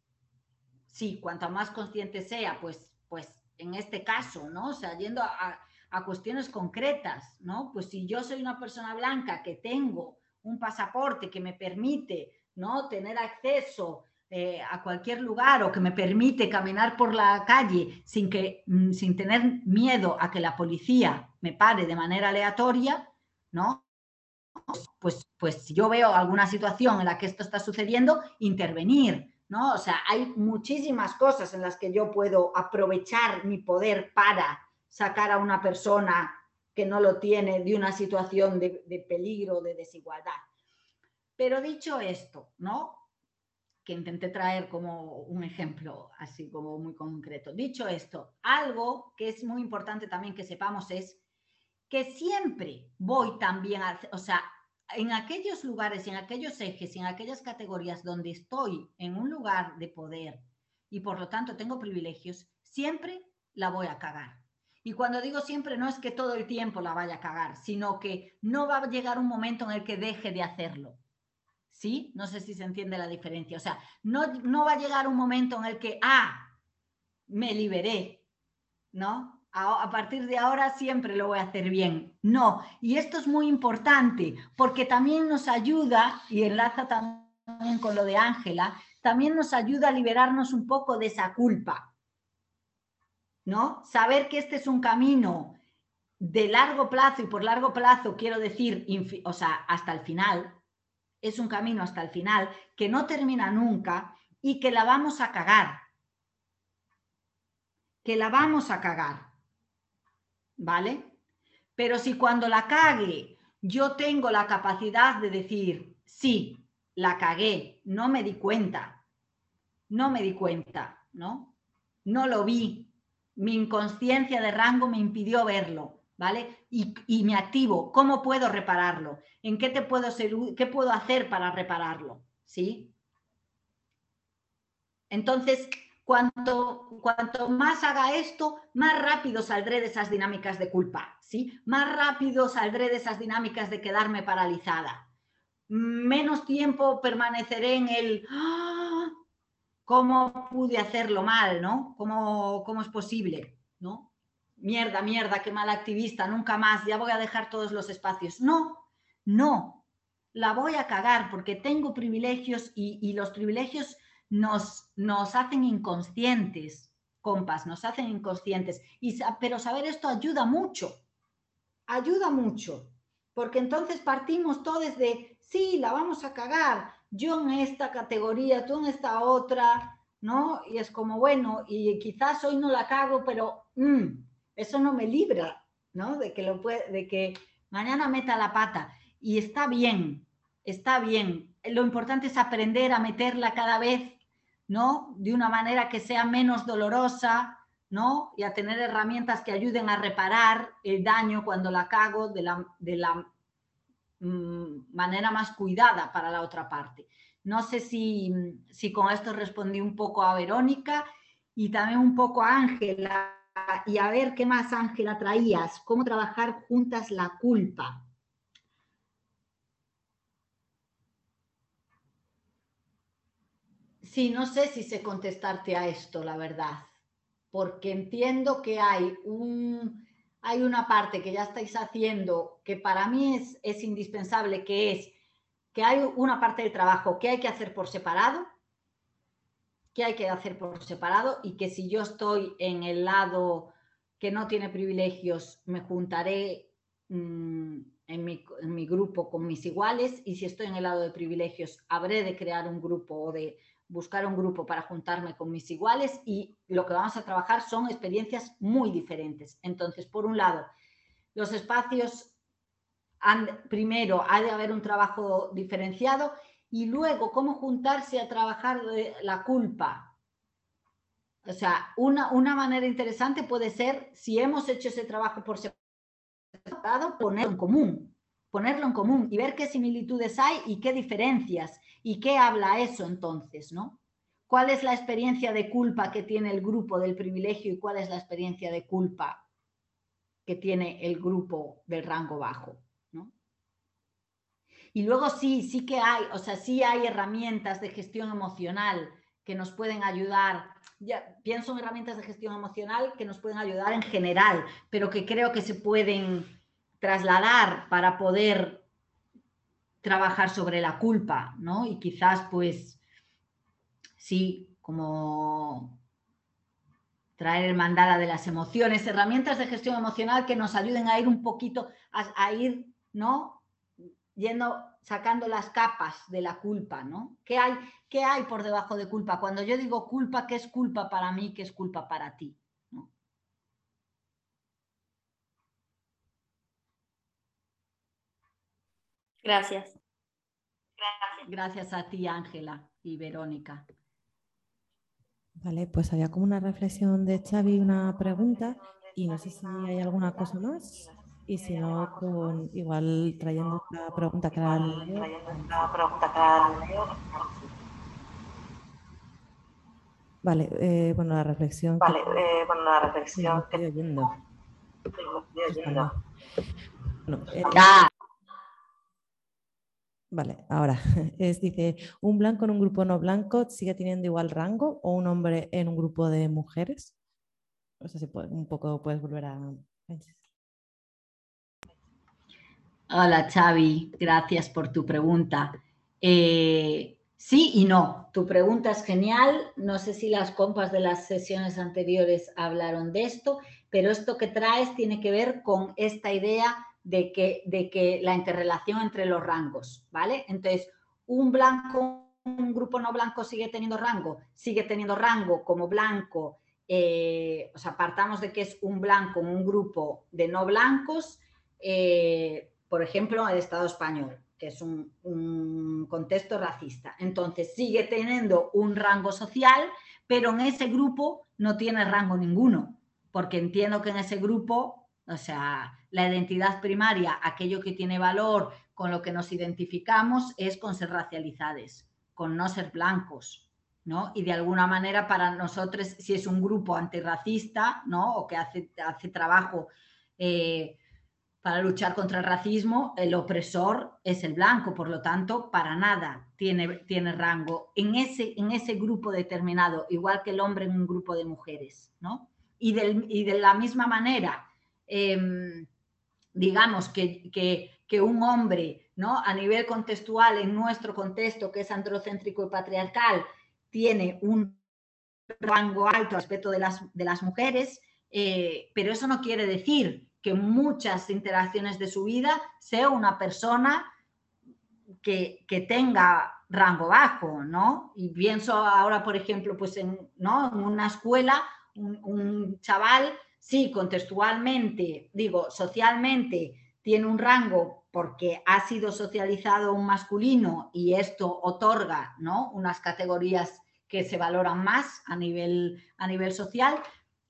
sí, cuanto más consciente sea, pues, pues en este caso, ¿no? O sea, yendo a, a cuestiones concretas, ¿no? Pues si yo soy una persona blanca que tengo un pasaporte que me permite, ¿no? Tener acceso eh, a cualquier lugar o que me permite caminar por la calle sin, que, mm, sin tener miedo a que la policía me pare de manera aleatoria, ¿no? Pues, pues si yo veo alguna situación en la que esto está sucediendo, intervenir, ¿no? O sea, hay muchísimas cosas en las que yo puedo aprovechar mi poder para sacar a una persona que no lo tiene de una situación de, de peligro, de desigualdad. Pero dicho esto, ¿no? Que intenté traer como un ejemplo así como muy concreto. Dicho esto, algo que es muy importante también que sepamos es que siempre voy también, a, o sea, en aquellos lugares, en aquellos ejes, en aquellas categorías donde estoy en un lugar de poder y por lo tanto tengo privilegios, siempre la voy a cagar. Y cuando digo siempre no es que todo el tiempo la vaya a cagar, sino que no va a llegar un momento en el que deje de hacerlo. ¿Sí? No sé si se entiende la diferencia. O sea, no, no va a llegar un momento en el que, ah, me liberé, ¿no? A, a, partir de ahora siempre lo voy a hacer bien. No, y esto es muy importante porque también nos ayuda, y enlaza también con lo de Ángela, también nos ayuda a liberarnos un poco de esa culpa, ¿no? Saber que este es un camino de largo plazo, y por largo plazo quiero decir, o sea, hasta el final, es un camino hasta el final que no termina nunca y que la vamos a cagar. Que la vamos a cagar. ¿Vale? Pero si cuando la cague yo tengo la capacidad de decir, sí, la cagué, no me di cuenta, no me di cuenta, ¿no? No lo vi, mi inconsciencia de rango me impidió verlo. ¿Vale? Y, me activo, ¿cómo puedo repararlo? ¿En qué te puedo ser, qué puedo hacer para repararlo? ¿Sí? Entonces, cuanto, cuanto más haga esto, más rápido saldré de esas dinámicas de culpa, ¿sí? Más rápido saldré de esas dinámicas de quedarme paralizada. Menos tiempo permaneceré en el ¡Ah! ¿cómo pude hacerlo mal, no? ¿Cómo, cómo es posible, no? Mierda, mierda, qué mal activista, nunca más, ya voy a dejar todos los espacios. No, no, la voy a cagar porque tengo privilegios y, los privilegios nos, nos hacen inconscientes, compas, nos hacen inconscientes. Y, pero saber esto ayuda mucho, ayuda mucho, porque entonces partimos todos de, sí, la vamos a cagar, yo en esta categoría, tú en esta otra, ¿no? Y es como, bueno, y quizás hoy no la cago, pero... Mm, eso no me libra, ¿no? De que, lo puede, de que mañana meta la pata. Y está bien, está bien. Lo importante es aprender a meterla cada vez, ¿no? De una manera que sea menos dolorosa, ¿no? Y a tener herramientas que ayuden a reparar el daño cuando la cago de la, de la mm, manera más cuidada para la otra parte. No sé si, si con esto respondí un poco a Verónica y también un poco a Ángela y a ver qué más, Ángela, traías, cómo trabajar juntas la culpa. Sí, no sé si sé contestarte a esto, la verdad, porque entiendo que hay, un, hay una parte que ya estáis haciendo que para mí es, es indispensable, que es que hay una parte del trabajo que hay que hacer por separado qué hay que hacer por separado y que si yo estoy en el lado que no tiene privilegios, me juntaré mm, en, mi, en, mi, grupo con mis iguales. Y si estoy en el lado de privilegios, habré de crear un grupo o de buscar un grupo para juntarme con mis iguales. Y lo que vamos a trabajar son experiencias muy diferentes. Entonces, por un lado, los espacios, han, primero, ha de haber un trabajo diferenciado y luego cómo juntarse a trabajar la culpa. O sea, una, una manera interesante puede ser, si hemos hecho ese trabajo por separado, ponerlo en común, ponerlo en común y ver qué similitudes hay y qué diferencias y qué habla eso entonces, ¿no? ¿Cuál es la experiencia de culpa que tiene el grupo del privilegio y cuál es la experiencia de culpa que tiene el grupo del rango bajo? Y luego sí, sí que hay, o sea, sí hay herramientas de gestión emocional que nos pueden ayudar. Ya, pienso en herramientas de gestión emocional que nos pueden ayudar en general, pero que creo que se pueden trasladar para poder trabajar sobre la culpa, ¿no? Y quizás, pues, sí, como traer el mandala de las emociones, herramientas de gestión emocional que nos ayuden a ir un poquito, a, ir, ¿no? Yendo, sacando las capas de la culpa, ¿no? ¿Qué hay, ¿Qué hay por debajo de culpa? Cuando yo digo culpa, ¿qué es culpa para mí? ¿Qué es culpa para ti? Gracias. Gracias. Gracias a ti, Ángela y Verónica. Vale, pues había como una reflexión de Xavi, una pregunta, y no sé si hay alguna cosa más. Y si no, con igual trayendo esta pregunta que era Vale, eh, bueno, la reflexión. Vale, eh, bueno, la reflexión. estoy oyendo. Estoy oyendo. Bueno, eh, Vale, ahora es, dice, ¿un blanco en un grupo no blanco sigue teniendo igual rango o un hombre en un grupo de mujeres? O sea, si un poco puedes volver a... Hola Xavi, gracias por tu pregunta. Eh, sí y no, tu pregunta es genial. No sé si las compas de las sesiones anteriores hablaron de esto, pero esto que traes tiene que ver con esta idea de que, de que la interrelación entre los rangos, ¿vale? Entonces, un blanco, un grupo no blanco sigue teniendo rango, sigue teniendo rango como blanco, eh, o sea, partamos de que es un blanco un grupo de no blancos, eh, por ejemplo, el Estado español, que es un, contexto racista. Entonces, sigue teniendo un rango social, pero en ese grupo no tiene rango ninguno, porque entiendo que en ese grupo o sea, la identidad primaria, aquello que tiene valor, con lo que nos identificamos, es con ser racializados, con no ser blancos, ¿no? Y de alguna manera para nosotros, si es un grupo antirracista, ¿no? O que hace, hace trabajo eh, para luchar contra el racismo, el opresor es el blanco, por lo tanto, para nada tiene, tiene rango en ese, en ese grupo determinado, igual que el hombre en un grupo de mujeres, ¿no? Y, y de la misma manera, Em, digamos, que, un hombre, ¿no? A nivel contextual, en nuestro contexto, que es androcéntrico y patriarcal, tiene un rango alto respecto de las, de las mujeres, eh, pero eso no quiere decir que muchas interacciones de su vida sea una persona que, tenga rango bajo, ¿no? Y pienso ahora, por ejemplo, pues en, ¿no? en una escuela, un, un chaval sí, contextualmente, digo, socialmente tiene un rango porque ha sido socializado un masculino y esto otorga ¿no? unas categorías que se valoran más a nivel, a nivel social,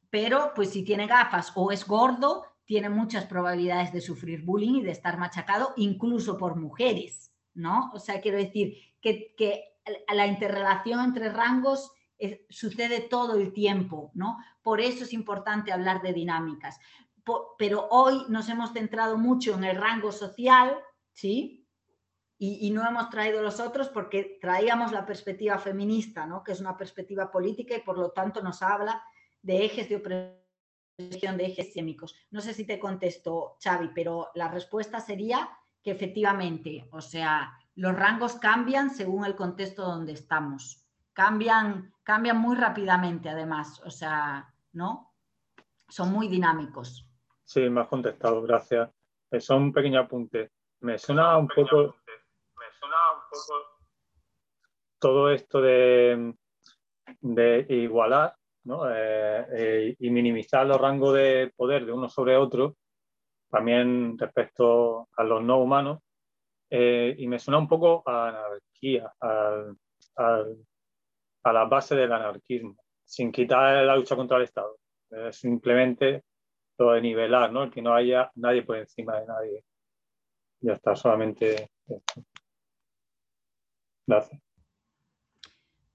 pero pues si tiene gafas o es gordo, tiene muchas probabilidades de sufrir bullying y de estar machacado, incluso por mujeres, ¿no? O sea, quiero decir que, que la interrelación entre rangos sucede todo el tiempo, ¿no? Por eso es importante hablar de dinámicas. pero hoy nos hemos centrado mucho en el rango social, ¿sí? Y, no hemos traído los otros porque traíamos la perspectiva feminista, ¿no? Que es una perspectiva política y por lo tanto nos habla de ejes de opresión, de ejes sémicos. No sé si te contesto, Xavi, pero la respuesta sería que efectivamente, o sea, los rangos cambian según el contexto donde estamos cambian, cambian muy rápidamente además, o sea, ¿no? Son muy dinámicos. Sí, me has contestado, gracias. Son un pequeño apunte. Me suena un poco... Me suena un poco todo esto de, de igualar Eh, eh, y minimizar los rangos de poder de uno sobre otro, también respecto a los no humanos, eh, y me suena un poco a anarquía, al, a la base del anarquismo, sin quitar la lucha contra el Estado. simplemente lo de nivelar, ¿no? Que no haya nadie por encima de nadie. Ya está, solamente Gracias.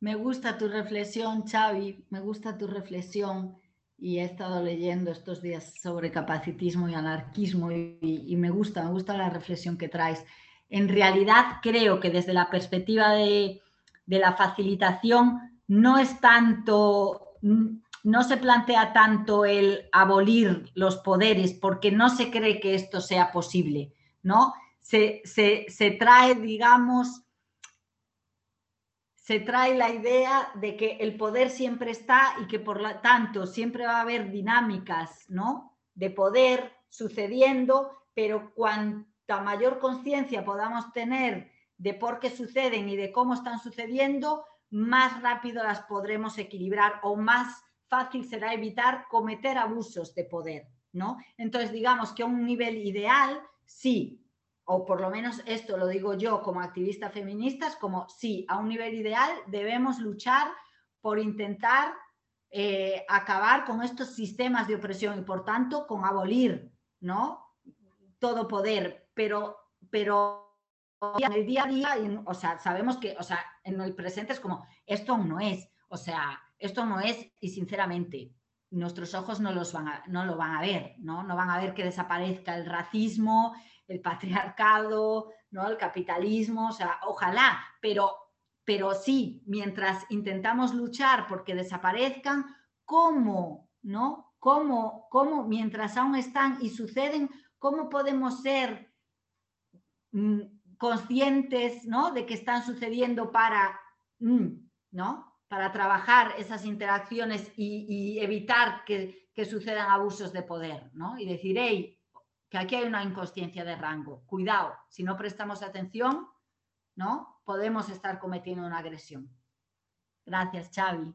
Me gusta tu reflexión, Xavi, me gusta tu reflexión y he estado leyendo estos días sobre capacitismo y anarquismo y, me gusta, me gusta la reflexión que traes. en realidad creo que desde la perspectiva de, la facilitación no es tanto, no se plantea tanto el abolir los poderes porque no se cree que esto sea posible, ¿no? Se, se trae, digamos, se trae la idea de que el poder siempre está y que por lo tanto siempre va a haber dinámicas, ¿no? De poder sucediendo, pero cuanta mayor conciencia podamos tener de por qué suceden y de cómo están sucediendo, más rápido las podremos equilibrar o más fácil será evitar cometer abusos de poder, ¿no? Entonces, digamos que a un nivel ideal, sí, o por lo menos esto lo digo yo como activista feminista, es como sí, a un nivel ideal debemos luchar por intentar eh, acabar con estos sistemas de opresión y por tanto con abolir, ¿no? Todo poder, pero, pero en el día a día, o sea, sabemos que, o sea, en el presente es como, esto no es, o sea, esto no es y sinceramente nuestros ojos no, los van a, no lo van a ver, ¿no? No van a ver que desaparezca el racismo, el patriarcado, ¿no? el capitalismo, o sea, ojalá, pero, pero sí, mientras intentamos luchar porque desaparezcan, ¿cómo? ¿No? ¿Cómo, cómo mientras aún están y suceden, cómo podemos ser mm, conscientes ¿no? de que están sucediendo para, mm, ¿no? para trabajar esas interacciones y, evitar que, que, sucedan abusos de poder, ¿no? Y decir, hey, que aquí hay una inconsciencia de rango. Cuidado, si no prestamos atención, ¿no? Podemos estar cometiendo una agresión. Gracias, Xavi.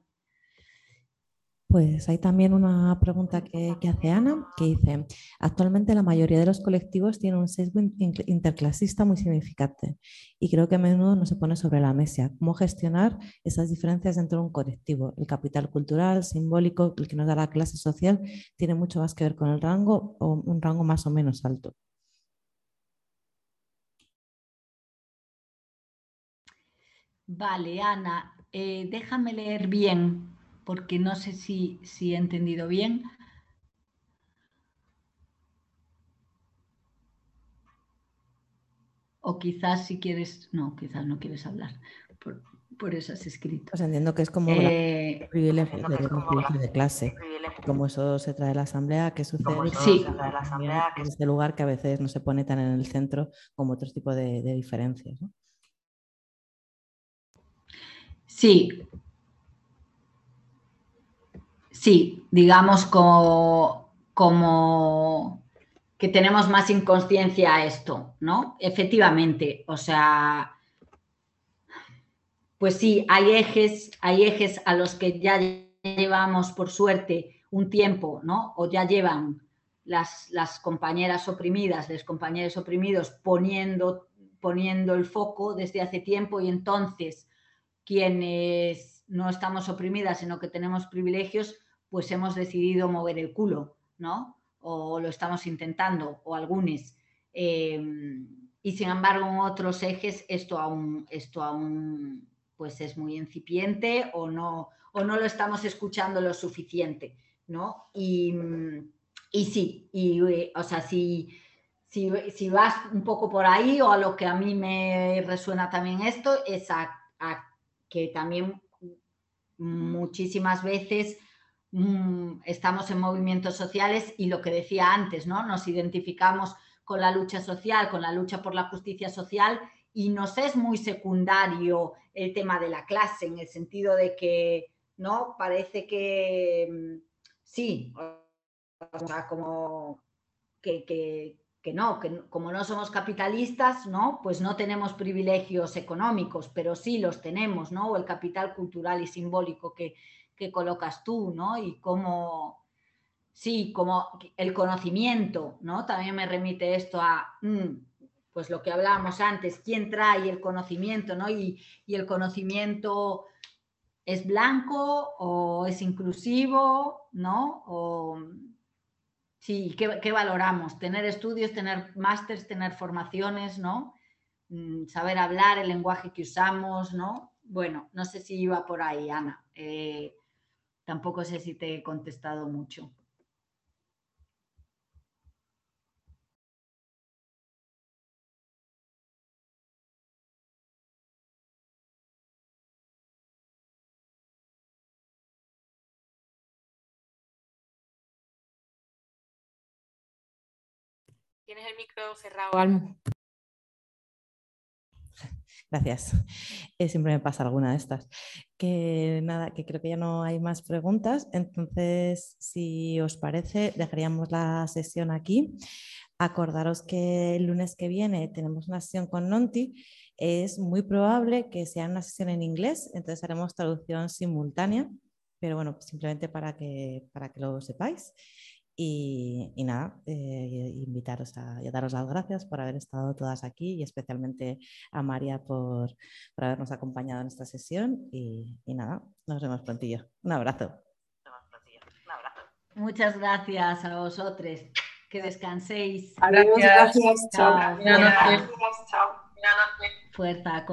Pues hay también una pregunta que, hace Ana, que dice, actualmente la mayoría de los colectivos tienen un sesgo interclasista muy significante y creo que a menudo no se pone sobre la mesa cómo gestionar esas diferencias dentro de un colectivo. El capital cultural, simbólico, el que nos da la clase social, tiene mucho más que ver con el rango o un rango más o menos alto. Vale, Ana, eh, déjame leer bien porque no sé si, he entendido bien. O quizás si quieres, no, quizás no quieres hablar. Por, eso has escrito. Pues entiendo que es como eh, privilegio, de, clase. Como eso se trae a la asamblea, ¿qué sucede? Sí. En este lugar que a veces no se pone tan en el centro como otros tipos de, diferencias. Sí, sí, digamos como, que tenemos más inconsciencia a esto, ¿no? Efectivamente, o sea, pues sí, hay ejes, hay ejes a los que ya llevamos, por suerte, un tiempo, ¿no? O ya llevan las, las compañeras oprimidas, los compañeros oprimidos poniendo, poniendo el foco desde hace tiempo y entonces quienes no estamos oprimidas, sino que tenemos privilegios, pues hemos decidido mover el culo, ¿no? O lo estamos intentando, o algunos. Em, y sin embargo, en otros ejes esto aún, esto aún pues es muy incipiente o no, o no lo estamos escuchando lo suficiente, ¿no? Y, sí, y, o sea, si, si, vas un poco por ahí o a lo que a mí me resuena también esto, es a que también muchísimas veces Mm, estamos en movimientos sociales y lo que decía antes, ¿no? Nos identificamos con la lucha social, con la lucha por la justicia social y nos es muy secundario el tema de la clase en el sentido de que, ¿no? Parece que mm, sí, o sea, como que, que, no, que como no somos capitalistas, ¿no? Pues no tenemos privilegios económicos, pero sí los tenemos, ¿no? O el capital cultural y simbólico que, que colocas tú, ¿no? Y cómo, sí, como el conocimiento, ¿no? También me remite esto a, mm, pues lo que hablábamos antes, quién trae el conocimiento, ¿no? Y, el conocimiento es blanco o es inclusivo, ¿no? O, sí, ¿qué, valoramos? Tener estudios, tener másters, tener formaciones, ¿no? Mm, saber hablar, el lenguaje que usamos, ¿no? Bueno, no sé si iba por ahí, Ana. Eh, Tampoco sé si te he contestado mucho. Tienes el micro cerrado, Gracias. Eh, siempre me pasa alguna de estas. Que nada, que creo que ya no hay más preguntas. Entonces, si os parece, dejaríamos la sesión aquí. Acordaros que el lunes que viene tenemos una sesión con Nonti. Es muy probable que sea una sesión en inglés, entonces haremos traducción simultánea, pero bueno, simplemente para que, para que lo sepáis. Y, nada, eh, invitaros a, y a daros las gracias por haber estado todas aquí y especialmente a María por, por habernos acompañado en esta sesión. Y, y, nada, nos vemos prontillo. Un abrazo. Muchas gracias a vosotros. Que descanséis. Gracias. gracias. Chao. Fuerza.